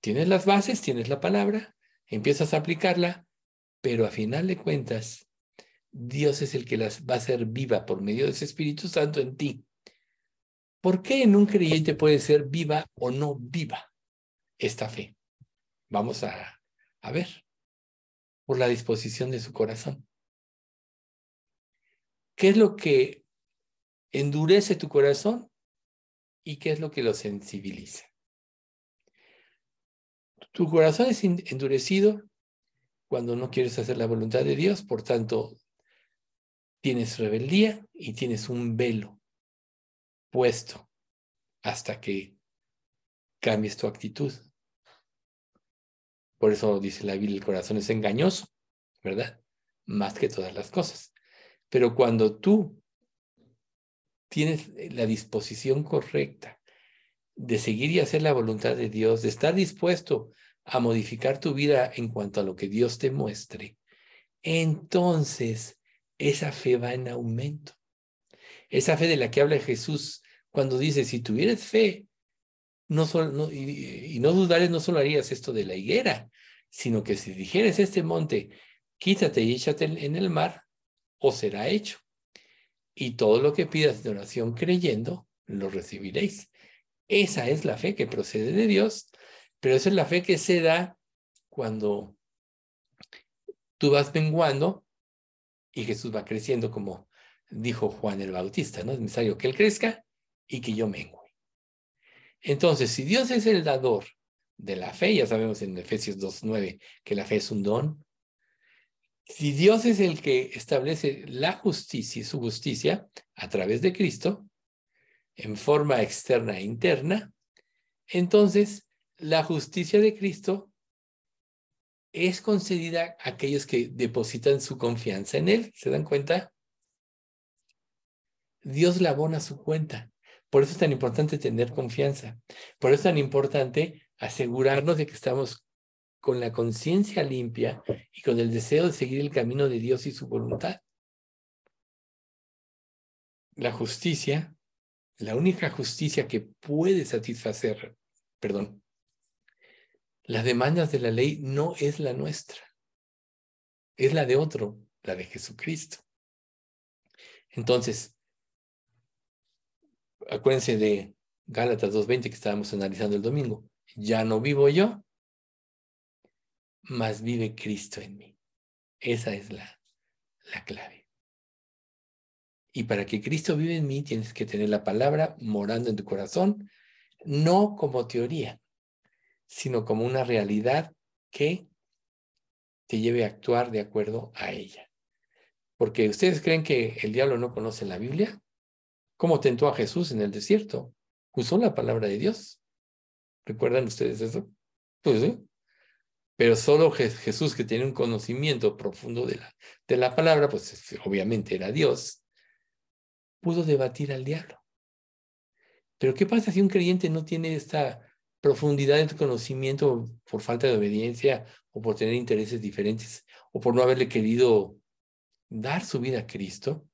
Tienes las bases, tienes la palabra, empiezas a aplicarla, pero a final de cuentas, Dios es el que las va a hacer viva por medio de ese Espíritu Santo en ti. ¿Por qué en un creyente puede ser viva o no viva esta fe? Vamos a, a ver, por la disposición de su corazón. ¿Qué es lo que endurece tu corazón y qué es lo que lo sensibiliza? Tu corazón es endurecido cuando no quieres hacer la voluntad de Dios, por tanto, tienes rebeldía y tienes un velo puesto hasta que cambies tu actitud. Por eso dice la Biblia, el corazón es engañoso, ¿verdad? Más que todas las cosas. Pero cuando tú tienes la disposición correcta de seguir y hacer la voluntad de Dios, de estar dispuesto a modificar tu vida en cuanto a lo que Dios te muestre, entonces esa fe va en aumento. Esa fe de la que habla Jesús cuando dice, si tuvieras fe, no y, no dudares, no solo harías esto de la higuera, sino que si dijeres este monte, quítate y échate en el mar, o será hecho. Y todo lo que pidas de oración creyendo, lo recibiréis. Esa es la fe que procede de Dios pero esa es la fe que se da cuando tú vas menguando y Jesús va creciendo, como dijo Juan el Bautista, ¿no? Es necesario que Él crezca y que yo mengue. Entonces, si Dios es el dador de la fe, ya sabemos en Efesios 2.9 que la fe es un don, si Dios es el que establece la justicia y su justicia a través de Cristo, en forma externa e interna, entonces la justicia de Cristo es concedida a aquellos que depositan su confianza en Él. ¿Se dan cuenta? Dios la abona su cuenta. Por eso es tan importante tener confianza. Por eso es tan importante asegurarnos de que estamos con la conciencia limpia y con el deseo de seguir el camino de Dios y su voluntad. La justicia, la única justicia que puede satisfacer, perdón, las demandas de la ley no es la nuestra, es la de otro, la de Jesucristo. Entonces, acuérdense de Gálatas 2.20 que estábamos analizando el domingo. Ya no vivo yo, mas vive Cristo en mí. Esa es la, la clave. Y para que Cristo vive en mí, tienes que tener la palabra morando en tu corazón, no como teoría, sino como una realidad que te lleve a actuar de acuerdo a ella. Porque ustedes creen que el diablo no conoce la Biblia. ¿Cómo tentó a Jesús en el desierto? Usó la palabra de Dios. ¿Recuerdan ustedes eso? Pues sí. Pero solo Jesús, que tiene un conocimiento profundo de la, de la palabra, pues obviamente era Dios, pudo debatir al diablo. Pero ¿qué pasa si un creyente no tiene esta profundidad en tu conocimiento por falta de obediencia o por tener intereses diferentes o por no haberle querido dar su vida a Cristo,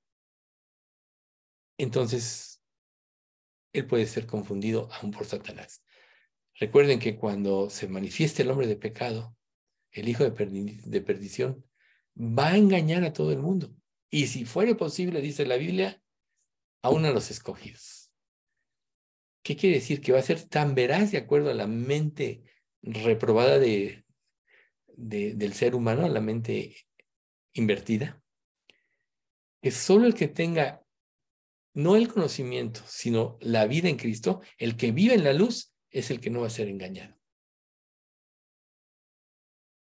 entonces él puede ser confundido aún por Satanás. Recuerden que cuando se manifieste el hombre de pecado, el hijo de, de perdición, va a engañar a todo el mundo. Y si fuere posible, dice la Biblia, aún a los escogidos. ¿Qué quiere decir? Que va a ser tan veraz de acuerdo a la mente reprobada de, del ser humano, a la mente invertida, que solo el que tenga no el conocimiento, sino la vida en Cristo, el que vive en la luz, es el que no va a ser engañado.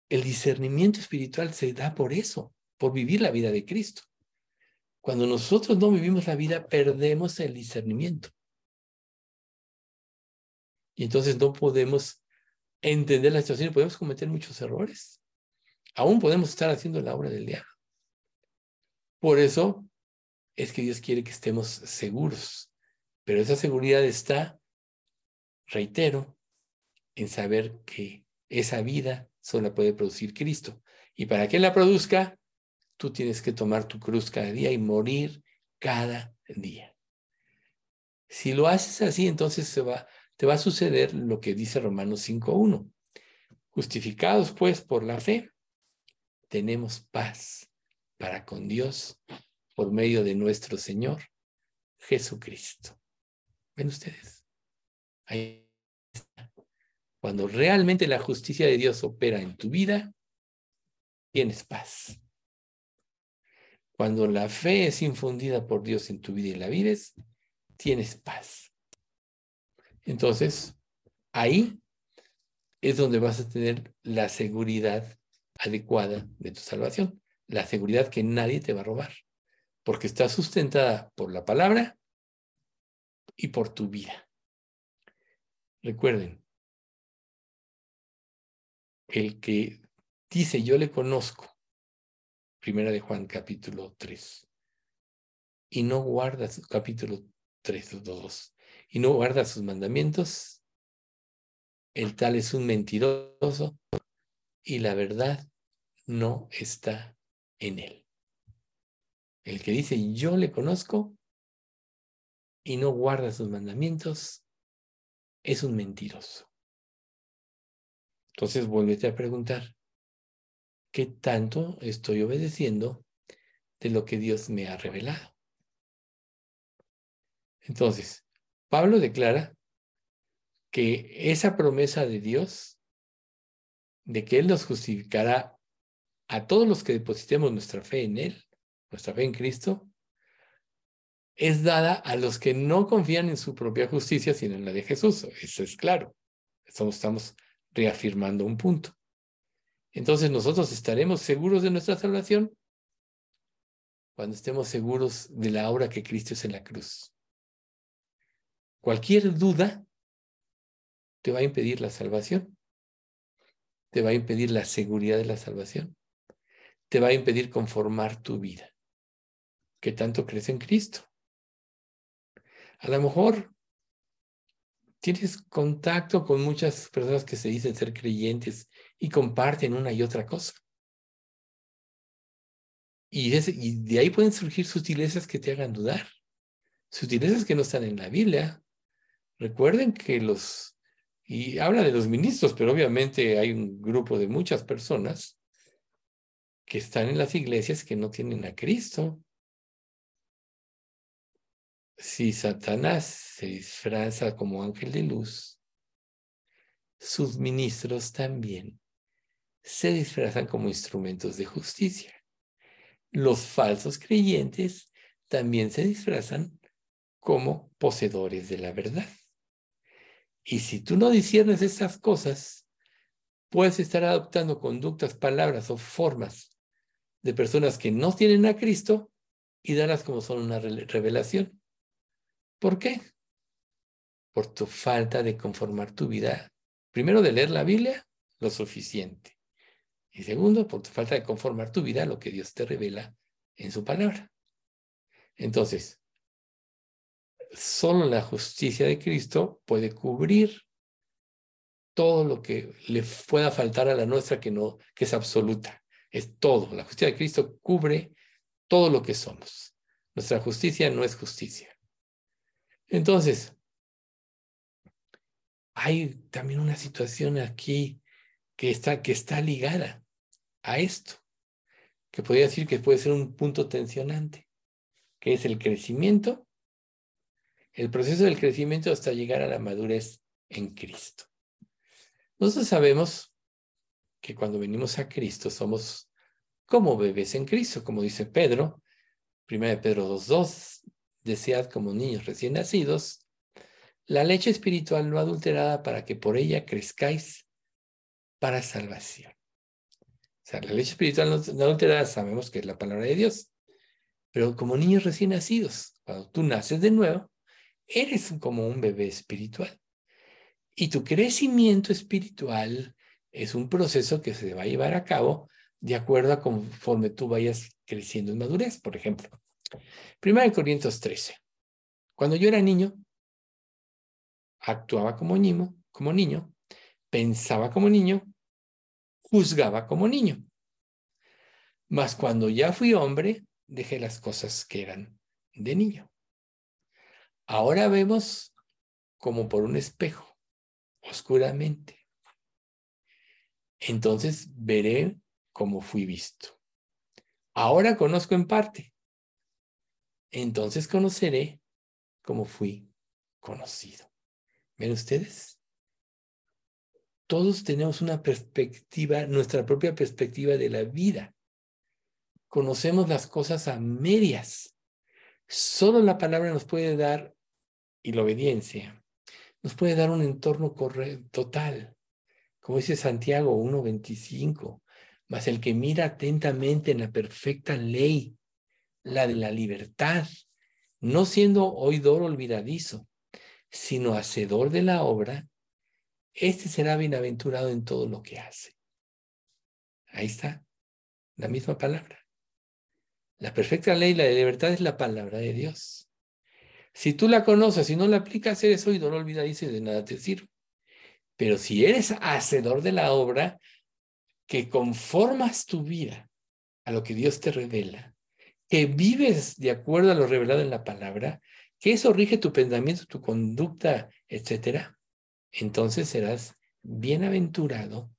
El discernimiento espiritual se da por eso, por vivir la vida de Cristo. Cuando nosotros no vivimos la vida, perdemos el discernimiento. Y entonces no podemos entender la situación y podemos cometer muchos errores. Aún podemos estar haciendo la obra del diablo. Por eso es que Dios quiere que estemos seguros. Pero esa seguridad está, reitero, en saber que esa vida solo puede producir Cristo. Y para que la produzca, tú tienes que tomar tu cruz cada día y morir cada día. Si lo haces así, entonces se va, te va a suceder lo que dice Romanos 5.1, Justificados pues por la fe, tenemos paz para con Dios por medio de nuestro Señor Jesucristo. ¿Ven ustedes? Ahí está. Cuando realmente la justicia de Dios opera en tu vida, tienes paz. Cuando la fe es infundida por Dios en tu vida y la vives, tienes paz. Entonces, ahí es donde vas a tener la seguridad adecuada de tu salvación, la seguridad que nadie te va a robar, porque está sustentada por la palabra y por tu vida. Recuerden, el que dice yo le conozco, primera de Juan capítulo 3, y no guarda su capítulo 3, 2, y no guarda sus mandamientos, el tal es un mentiroso y la verdad no está en él. El que dice yo le conozco y no guarda sus mandamientos es un mentiroso. Entonces vuélvete a preguntar, ¿qué tanto estoy obedeciendo de lo que Dios me ha revelado? Entonces, Pablo declara que esa promesa de Dios, de que Él nos justificará a todos los que depositemos nuestra fe en Él, nuestra fe en Cristo, es dada a los que no confían en su propia justicia, sino en la de Jesús. Eso es claro. Estamos, reafirmando un punto. Entonces nosotros estaremos seguros de nuestra salvación cuando estemos seguros de la obra que Cristo es en la cruz. Cualquier duda te va a impedir la salvación, te va a impedir la seguridad de la salvación, te va a impedir conformar tu vida, que tanto crees en Cristo. A lo mejor tienes contacto con muchas personas que se dicen ser creyentes y comparten una y otra cosa. Y, y, de ahí pueden surgir sutilezas que te hagan dudar, sutilezas que no están en la Biblia. Recuerden que los, y habla de los ministros, pero obviamente hay un grupo de muchas personas que están en las iglesias que no tienen a Cristo si Satanás se disfraza como ángel de luz, sus ministros también se disfrazan como instrumentos de justicia. Los falsos creyentes también se disfrazan como poseedores de la verdad. Y si tú no disiernes estas cosas, puedes estar adoptando conductas, palabras o formas de personas que no tienen a Cristo y darlas como son una revelación. ¿Por qué? Por tu falta de conformar tu vida. Primero, de leer la Biblia lo suficiente. Y segundo, por tu falta de conformar tu vida a lo que Dios te revela en su palabra. Entonces, solo la justicia de Cristo puede cubrir todo lo que le pueda faltar a la nuestra que no que es absoluta. Es todo. La justicia de Cristo cubre todo lo que somos. Nuestra justicia no es justicia. Entonces, hay también una situación aquí que está, que está ligada a esto, que podría decir que puede ser un punto tensionante, que es el crecimiento, el proceso del crecimiento hasta llegar a la madurez en Cristo. Nosotros sabemos que cuando venimos a Cristo somos como bebés en Cristo, como dice Pedro, 1 Pedro 2.2, desead como niños recién nacidos, la leche espiritual no adulterada para que por ella crezcáis para salvación. O sea, la leche espiritual no, adulterada sabemos que es la palabra de Dios, pero como niños recién nacidos, cuando tú naces de nuevo, eres como un bebé espiritual. Y tu crecimiento espiritual es un proceso que se va a llevar a cabo de acuerdo a conforme tú vayas creciendo en madurez, por ejemplo. Primera de Corintios 13. Cuando yo era niño, actuaba como niño, como niño, pensaba como niño, juzgaba como niño. Mas cuando ya fui hombre, dejé las cosas que eran de niño. Ahora vemos como por un espejo, oscuramente. entonces veré cómo fui visto. Ahora conozco en parte, entonces conoceré cómo fui conocido. ¿Ven ustedes? Todos tenemos una perspectiva, nuestra propia perspectiva de la vida. Conocemos las cosas a medias. Solo la palabra nos puede dar, y la obediencia, nos puede dar un entorno total. Como dice Santiago 1.25, mas el que mira atentamente en la perfecta ley, la de la libertad, no siendo oidor olvidadizo, sino hacedor de la obra, este será bienaventurado en todo lo que hace. Ahí está, la misma palabra. La perfecta ley, la de libertad, es la palabra de Dios. Si tú la conoces y no la aplicas, eres oidor olvidadizo y de nada te sirve. Pero si eres hacedor de la obra, que conformas tu vida a lo que Dios te revela, que vives de acuerdo a lo revelado en la palabra, que eso rige tu pensamiento, tu conducta, etcétera, entonces serás bienaventurado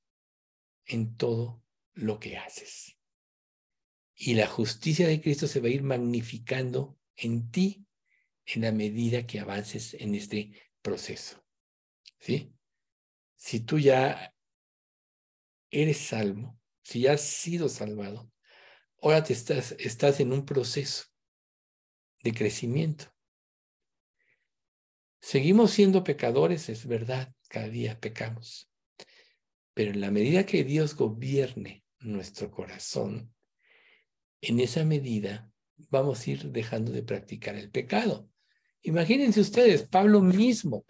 en todo lo que haces. Y la justicia de Cristo se va a ir magnificando en ti en la medida que avances en este proceso. ¿Sí? Si tú ya eres salvo, si ya has sido salvado, ahora te estás, estás en un proceso de crecimiento. Seguimos siendo pecadores, es verdad, cada día pecamos. Pero en la medida que Dios gobierne nuestro corazón, en esa medida vamos a ir dejando de practicar el pecado. Imagínense ustedes, Pablo mismo,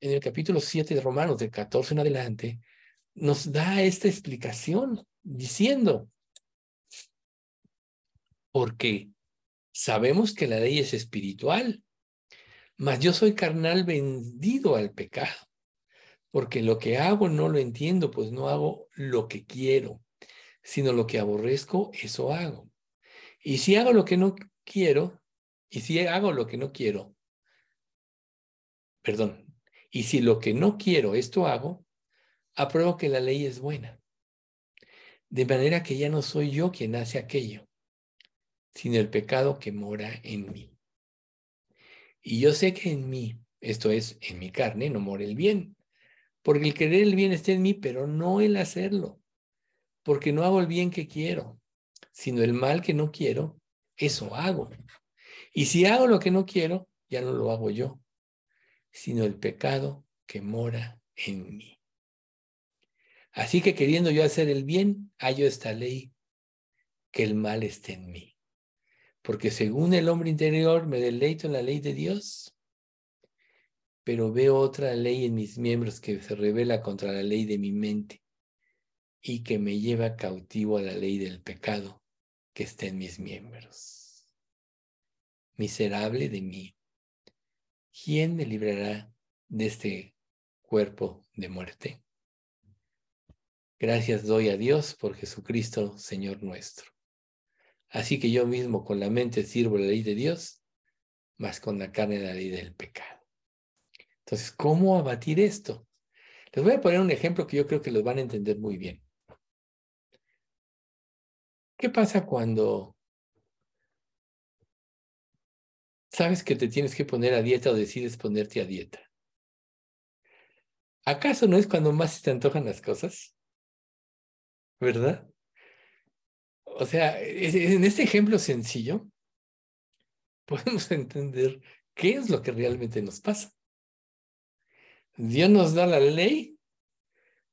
en el capítulo 7 de Romanos, del 14 en adelante, nos da esta explicación diciendo, porque sabemos que la ley es espiritual, mas yo soy carnal vendido al pecado, porque lo que hago no lo entiendo, pues no hago lo que quiero, sino lo que aborrezco, eso hago. Y si hago lo que no quiero, y si hago lo que no quiero, perdón, y si lo que no quiero, esto hago, apruebo que la ley es buena. De manera que ya no soy yo quien hace aquello, sino el pecado que mora en mí. Y yo sé que en mí, esto es, en mi carne, no mora el bien. Porque el querer el bien está en mí, pero no el hacerlo. Porque no hago el bien que quiero, sino el mal que no quiero, eso hago. Y si hago lo que no quiero, ya no lo hago yo, sino el pecado que mora en mí. Así que queriendo yo hacer el bien, hallo esta ley, que el mal esté en mí porque según el hombre interior me deleito en la ley de Dios, pero veo otra ley en mis miembros que se revela contra la ley de mi mente y que me lleva cautivo a la ley del pecado que está en mis miembros. Miserable de mí, ¿quién me librará de este cuerpo de muerte? Gracias doy a Dios por Jesucristo, Señor nuestro. Así que yo mismo con la mente sirvo la ley de Dios, más con la carne la ley del pecado. Entonces, ¿cómo abatir esto? Les voy a poner un ejemplo que yo creo que los van a entender muy bien. ¿Qué pasa cuando sabes que te tienes que poner a dieta o decides ponerte a dieta? ¿Acaso no es cuando más se te antojan las cosas? ¿Verdad? O sea, en este ejemplo sencillo, podemos entender qué es lo que realmente nos pasa. Dios nos da la ley,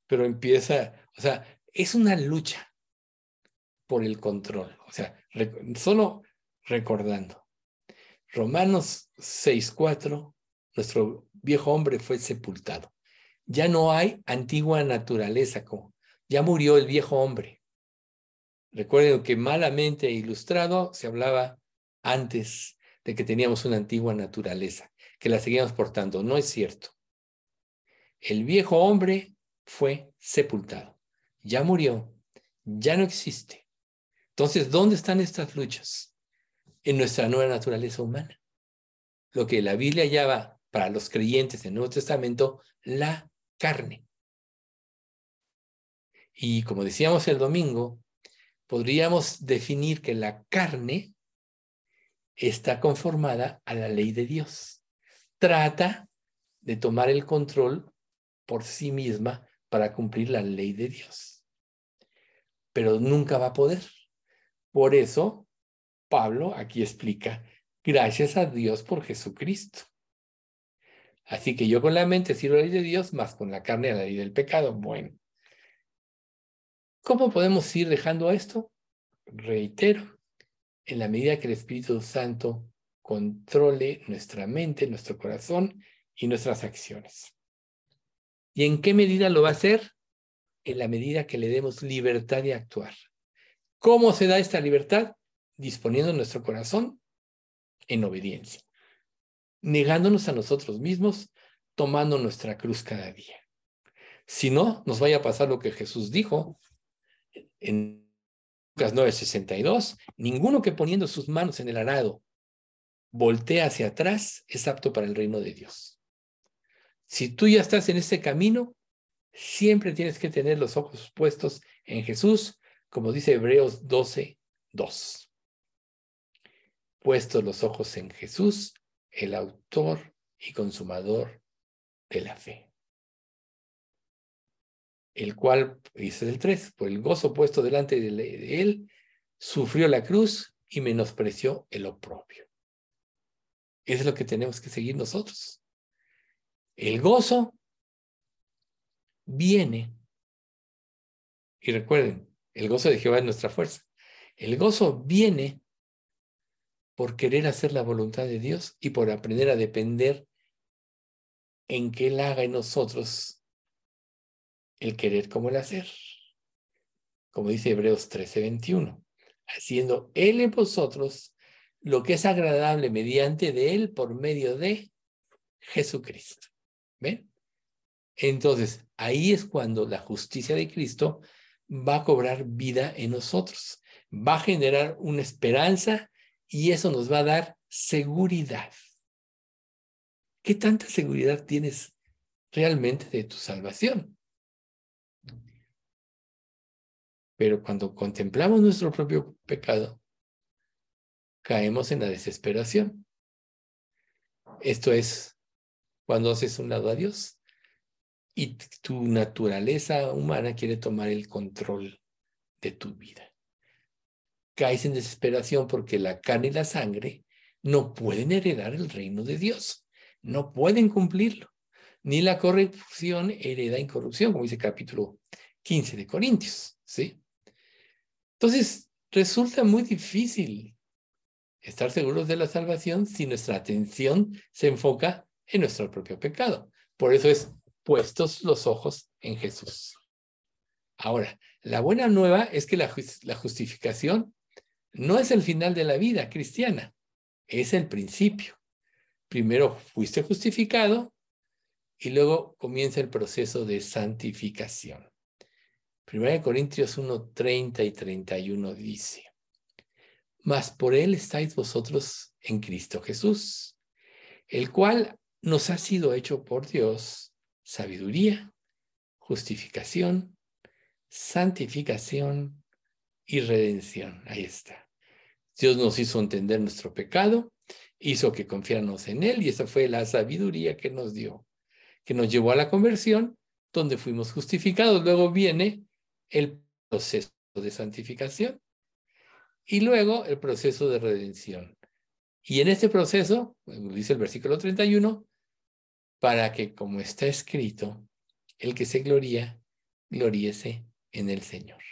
pero empieza, o sea, es una lucha por el control. O sea, solo recordando. Romanos 6.4, nuestro viejo hombre fue sepultado. Ya no hay antigua naturaleza, como ya murió el viejo hombre. Recuerden que malamente ilustrado se hablaba antes de que teníamos una antigua naturaleza, que la seguíamos portando. No es cierto. El viejo hombre fue sepultado, ya murió, ya no existe. Entonces, ¿dónde están estas luchas? En nuestra nueva naturaleza humana. Lo que la Biblia llama para los creyentes del Nuevo Testamento la carne. Y como decíamos el domingo, podríamos definir que la carne está conformada a la ley de Dios. Trata de tomar el control por sí misma para cumplir la ley de Dios. Pero nunca va a poder. Por eso, Pablo aquí explica, gracias a Dios por Jesucristo. Así que yo con la mente sirvo la ley de Dios, más con la carne a la ley del pecado. Bueno, ¿cómo podemos ir dejando esto? Reitero, en la medida que el Espíritu Santo controle nuestra mente, nuestro corazón y nuestras acciones. ¿Y en qué medida lo va a hacer? En la medida que le demos libertad de actuar. ¿Cómo se da esta libertad? Disponiendo nuestro corazón en obediencia negándonos a nosotros mismos, tomando nuestra cruz cada día. Si no, nos vaya a pasar lo que Jesús dijo en Lucas 9:62, ninguno que poniendo sus manos en el arado voltea hacia atrás es apto para el reino de Dios. Si tú ya estás en este camino, siempre tienes que tener los ojos puestos en Jesús, como dice Hebreos 12:2. Puestos los ojos en Jesús, el autor y consumador de la fe. El cual, dice el 3, por el gozo puesto delante de él, sufrió la cruz y menospreció el oprobio. Eso es lo que tenemos que seguir nosotros. El gozo viene, y recuerden, el gozo de Jehová es nuestra fuerza. El gozo viene por querer hacer la voluntad de Dios y por aprender a depender en que Él haga en nosotros el querer como el hacer. Como dice Hebreos 13:21, haciendo Él en vosotros lo que es agradable mediante de Él por medio de Jesucristo. ¿Ven? Entonces, ahí es cuando la justicia de Cristo va a cobrar vida en nosotros, va a generar una esperanza y eso nos va a dar seguridad. ¿Qué tanta seguridad tienes realmente de tu salvación? Pero cuando contemplamos nuestro propio pecado, caemos en la desesperación. Esto es cuando haces un lado a Dios y tu naturaleza humana quiere tomar el control de tu vida caes en desesperación porque la carne y la sangre no pueden heredar el reino de Dios, no pueden cumplirlo. Ni la corrupción hereda incorrupción, como dice el capítulo 15 de Corintios, ¿sí? Entonces, resulta muy difícil estar seguros de la salvación si nuestra atención se enfoca en nuestro propio pecado. Por eso es puestos los ojos en Jesús. Ahora, la buena nueva es que la, justificación no es el final de la vida cristiana, es el principio. Primero fuiste justificado y luego comienza el proceso de santificación. de Corintios 1, 30 y 31 dice, Mas por él estáis vosotros en Cristo Jesús, el cual nos ha sido hecho por Dios sabiduría, justificación, santificación y redención. Ahí está. Dios nos hizo entender nuestro pecado, hizo que confiáramos en Él y esa fue la sabiduría que nos dio, que nos llevó a la conversión, donde fuimos justificados. Luego viene el proceso de santificación y luego el proceso de redención. Y en este proceso, dice el versículo 31, para que como está escrito, el que se gloría, gloríese en el Señor.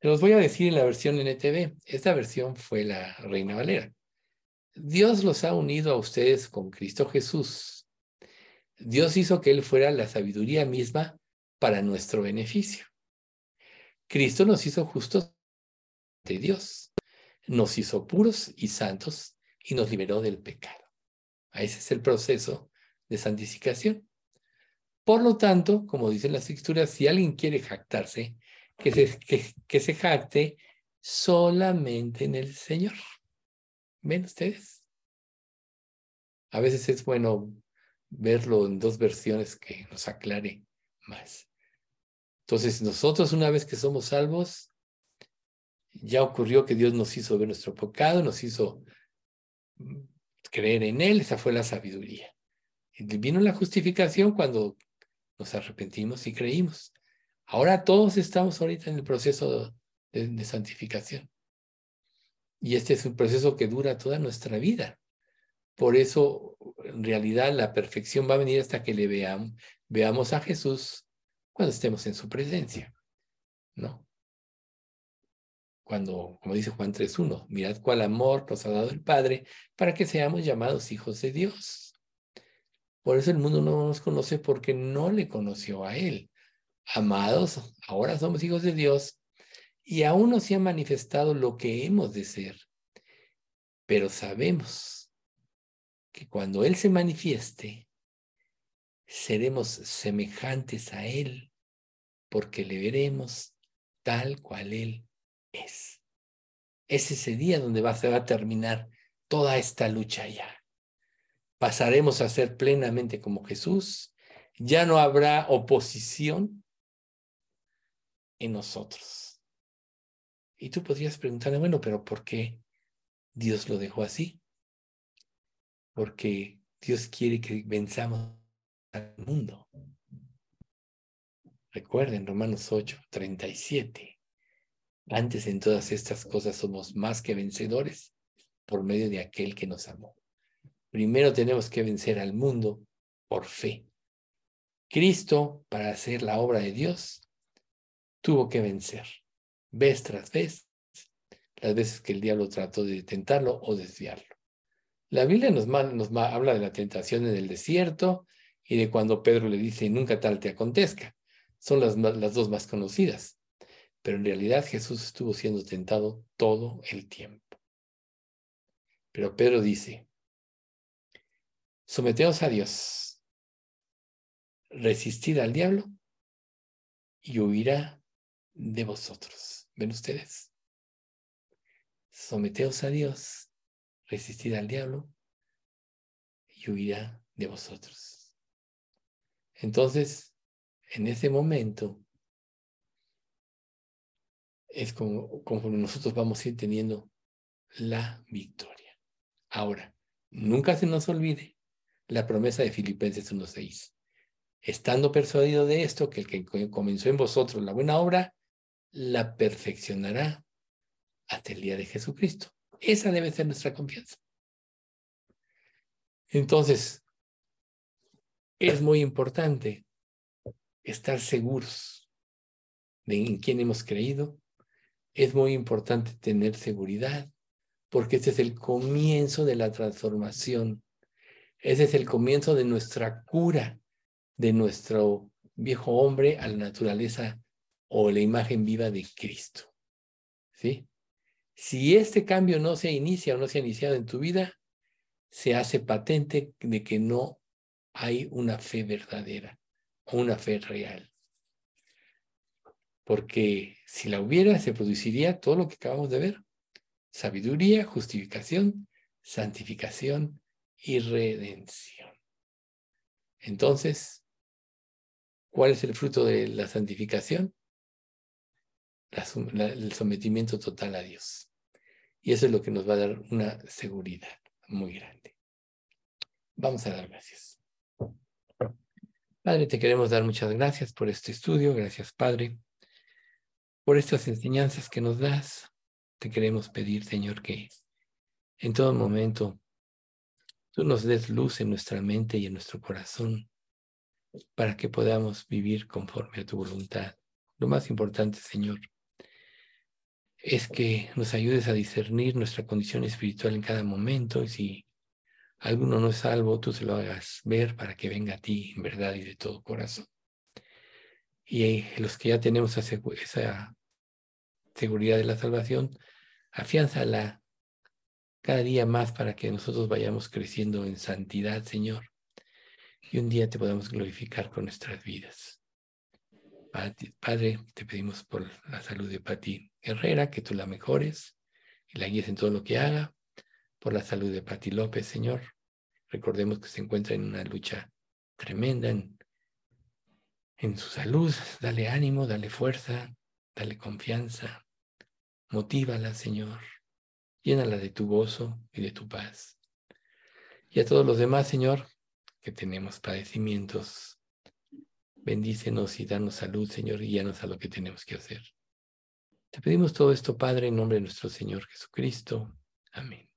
Los voy a decir en la versión NTV. Esta versión fue la Reina Valera. Dios los ha unido a ustedes con Cristo Jesús. Dios hizo que Él fuera la sabiduría misma para nuestro beneficio. Cristo nos hizo justos de Dios, nos hizo puros y santos y nos liberó del pecado. Ese es el proceso de santificación. Por lo tanto, como dicen las escrituras, si alguien quiere jactarse, que se, que, se jacte solamente en el Señor. ¿Ven ustedes? A veces es bueno verlo en dos versiones que nos aclare más. Entonces, nosotros una vez que somos salvos, ya ocurrió que Dios nos hizo ver nuestro pecado, nos hizo creer en Él, esa fue la sabiduría. Vino la justificación cuando nos arrepentimos y creímos. Ahora todos estamos ahorita en el proceso de, santificación. Y este es un proceso que dura toda nuestra vida. Por eso, en realidad, la perfección va a venir hasta que le veamos, veamos a Jesús cuando estemos en su presencia. ¿No? Cuando, como dice Juan 3.1, mirad cuál amor nos ha dado el Padre para que seamos llamados hijos de Dios. Por eso el mundo no nos conoce porque no le conoció a Él. Amados, ahora somos hijos de Dios y aún no se ha manifestado lo que hemos de ser. Pero sabemos que cuando Él se manifieste, seremos semejantes a Él, porque le veremos tal cual Él es. Es ese día donde va, se va a terminar toda esta lucha ya. Pasaremos a ser plenamente como Jesús. Ya no habrá oposición en nosotros. Y tú podrías preguntarle, bueno, pero ¿por qué Dios lo dejó así? Porque Dios quiere que venzamos al mundo. Recuerden Romanos 8, 37. Antes en todas estas cosas somos más que vencedores por medio de aquel que nos amó. Primero tenemos que vencer al mundo por fe. Cristo, para hacer la obra de Dios, tuvo que vencer, vez tras vez, las veces que el diablo trató de tentarlo o desviarlo. La Biblia nos, habla de la tentación en el desierto y de cuando Pedro le dice, nunca tal te acontezca. Son las dos más conocidas. Pero en realidad Jesús estuvo siendo tentado todo el tiempo. Pero Pedro dice, someteos a Dios, resistid al diablo y huirá de vosotros. ¿Ven ustedes? Someteos a Dios, resistid al diablo y huirá de vosotros. Entonces, en ese momento, es como conforme nosotros vamos a ir teniendo la victoria. Ahora, nunca se nos olvide la promesa de Filipenses 1.6. Estando persuadido de esto, que el que comenzó en vosotros la buena obra, la perfeccionará hasta el día de Jesucristo. Esa debe ser nuestra confianza. Entonces, es muy importante estar seguros de en quién hemos creído. Es muy importante tener seguridad, porque este es el comienzo de la transformación. Ese es el comienzo de nuestra cura, de nuestro viejo hombre a la naturaleza o la imagen viva de Cristo. ¿Sí? Si este cambio no se inicia o no se ha iniciado en tu vida, se hace patente de que no hay una fe verdadera o una fe real. Porque si la hubiera, se produciría todo lo que acabamos de ver. Sabiduría, justificación, santificación y redención. Entonces, ¿cuál es el fruto de la santificación? el sometimiento total a Dios. Y eso es lo que nos va a dar una seguridad muy grande. Vamos a dar gracias. Padre, te queremos dar muchas gracias por este estudio. Gracias, Padre, por estas enseñanzas que nos das. Te queremos pedir, Señor, que en todo momento tú nos des luz en nuestra mente y en nuestro corazón para que podamos vivir conforme a tu voluntad. Lo más importante, Señor, es que nos ayudes a discernir nuestra condición espiritual en cada momento y si alguno no es salvo, tú se lo hagas ver para que venga a ti en verdad y de todo corazón. Y los que ya tenemos esa seguridad de la salvación, afianzala cada día más para que nosotros vayamos creciendo en santidad, Señor, y un día te podamos glorificar con nuestras vidas. Padre, te pedimos por la salud de Pati Herrera, que tú la mejores y la guíes en todo lo que haga. Por la salud de Pati López, Señor. Recordemos que se encuentra en una lucha tremenda, en en su salud, dale ánimo, dale fuerza, dale confianza, motívala, Señor, llénala de tu gozo y de tu paz. Y a todos los demás, Señor, que tenemos padecimientos, bendícenos y danos salud, Señor, y guíanos a lo que tenemos que hacer. Te pedimos todo esto, Padre, en nombre de nuestro Señor Jesucristo. Amén.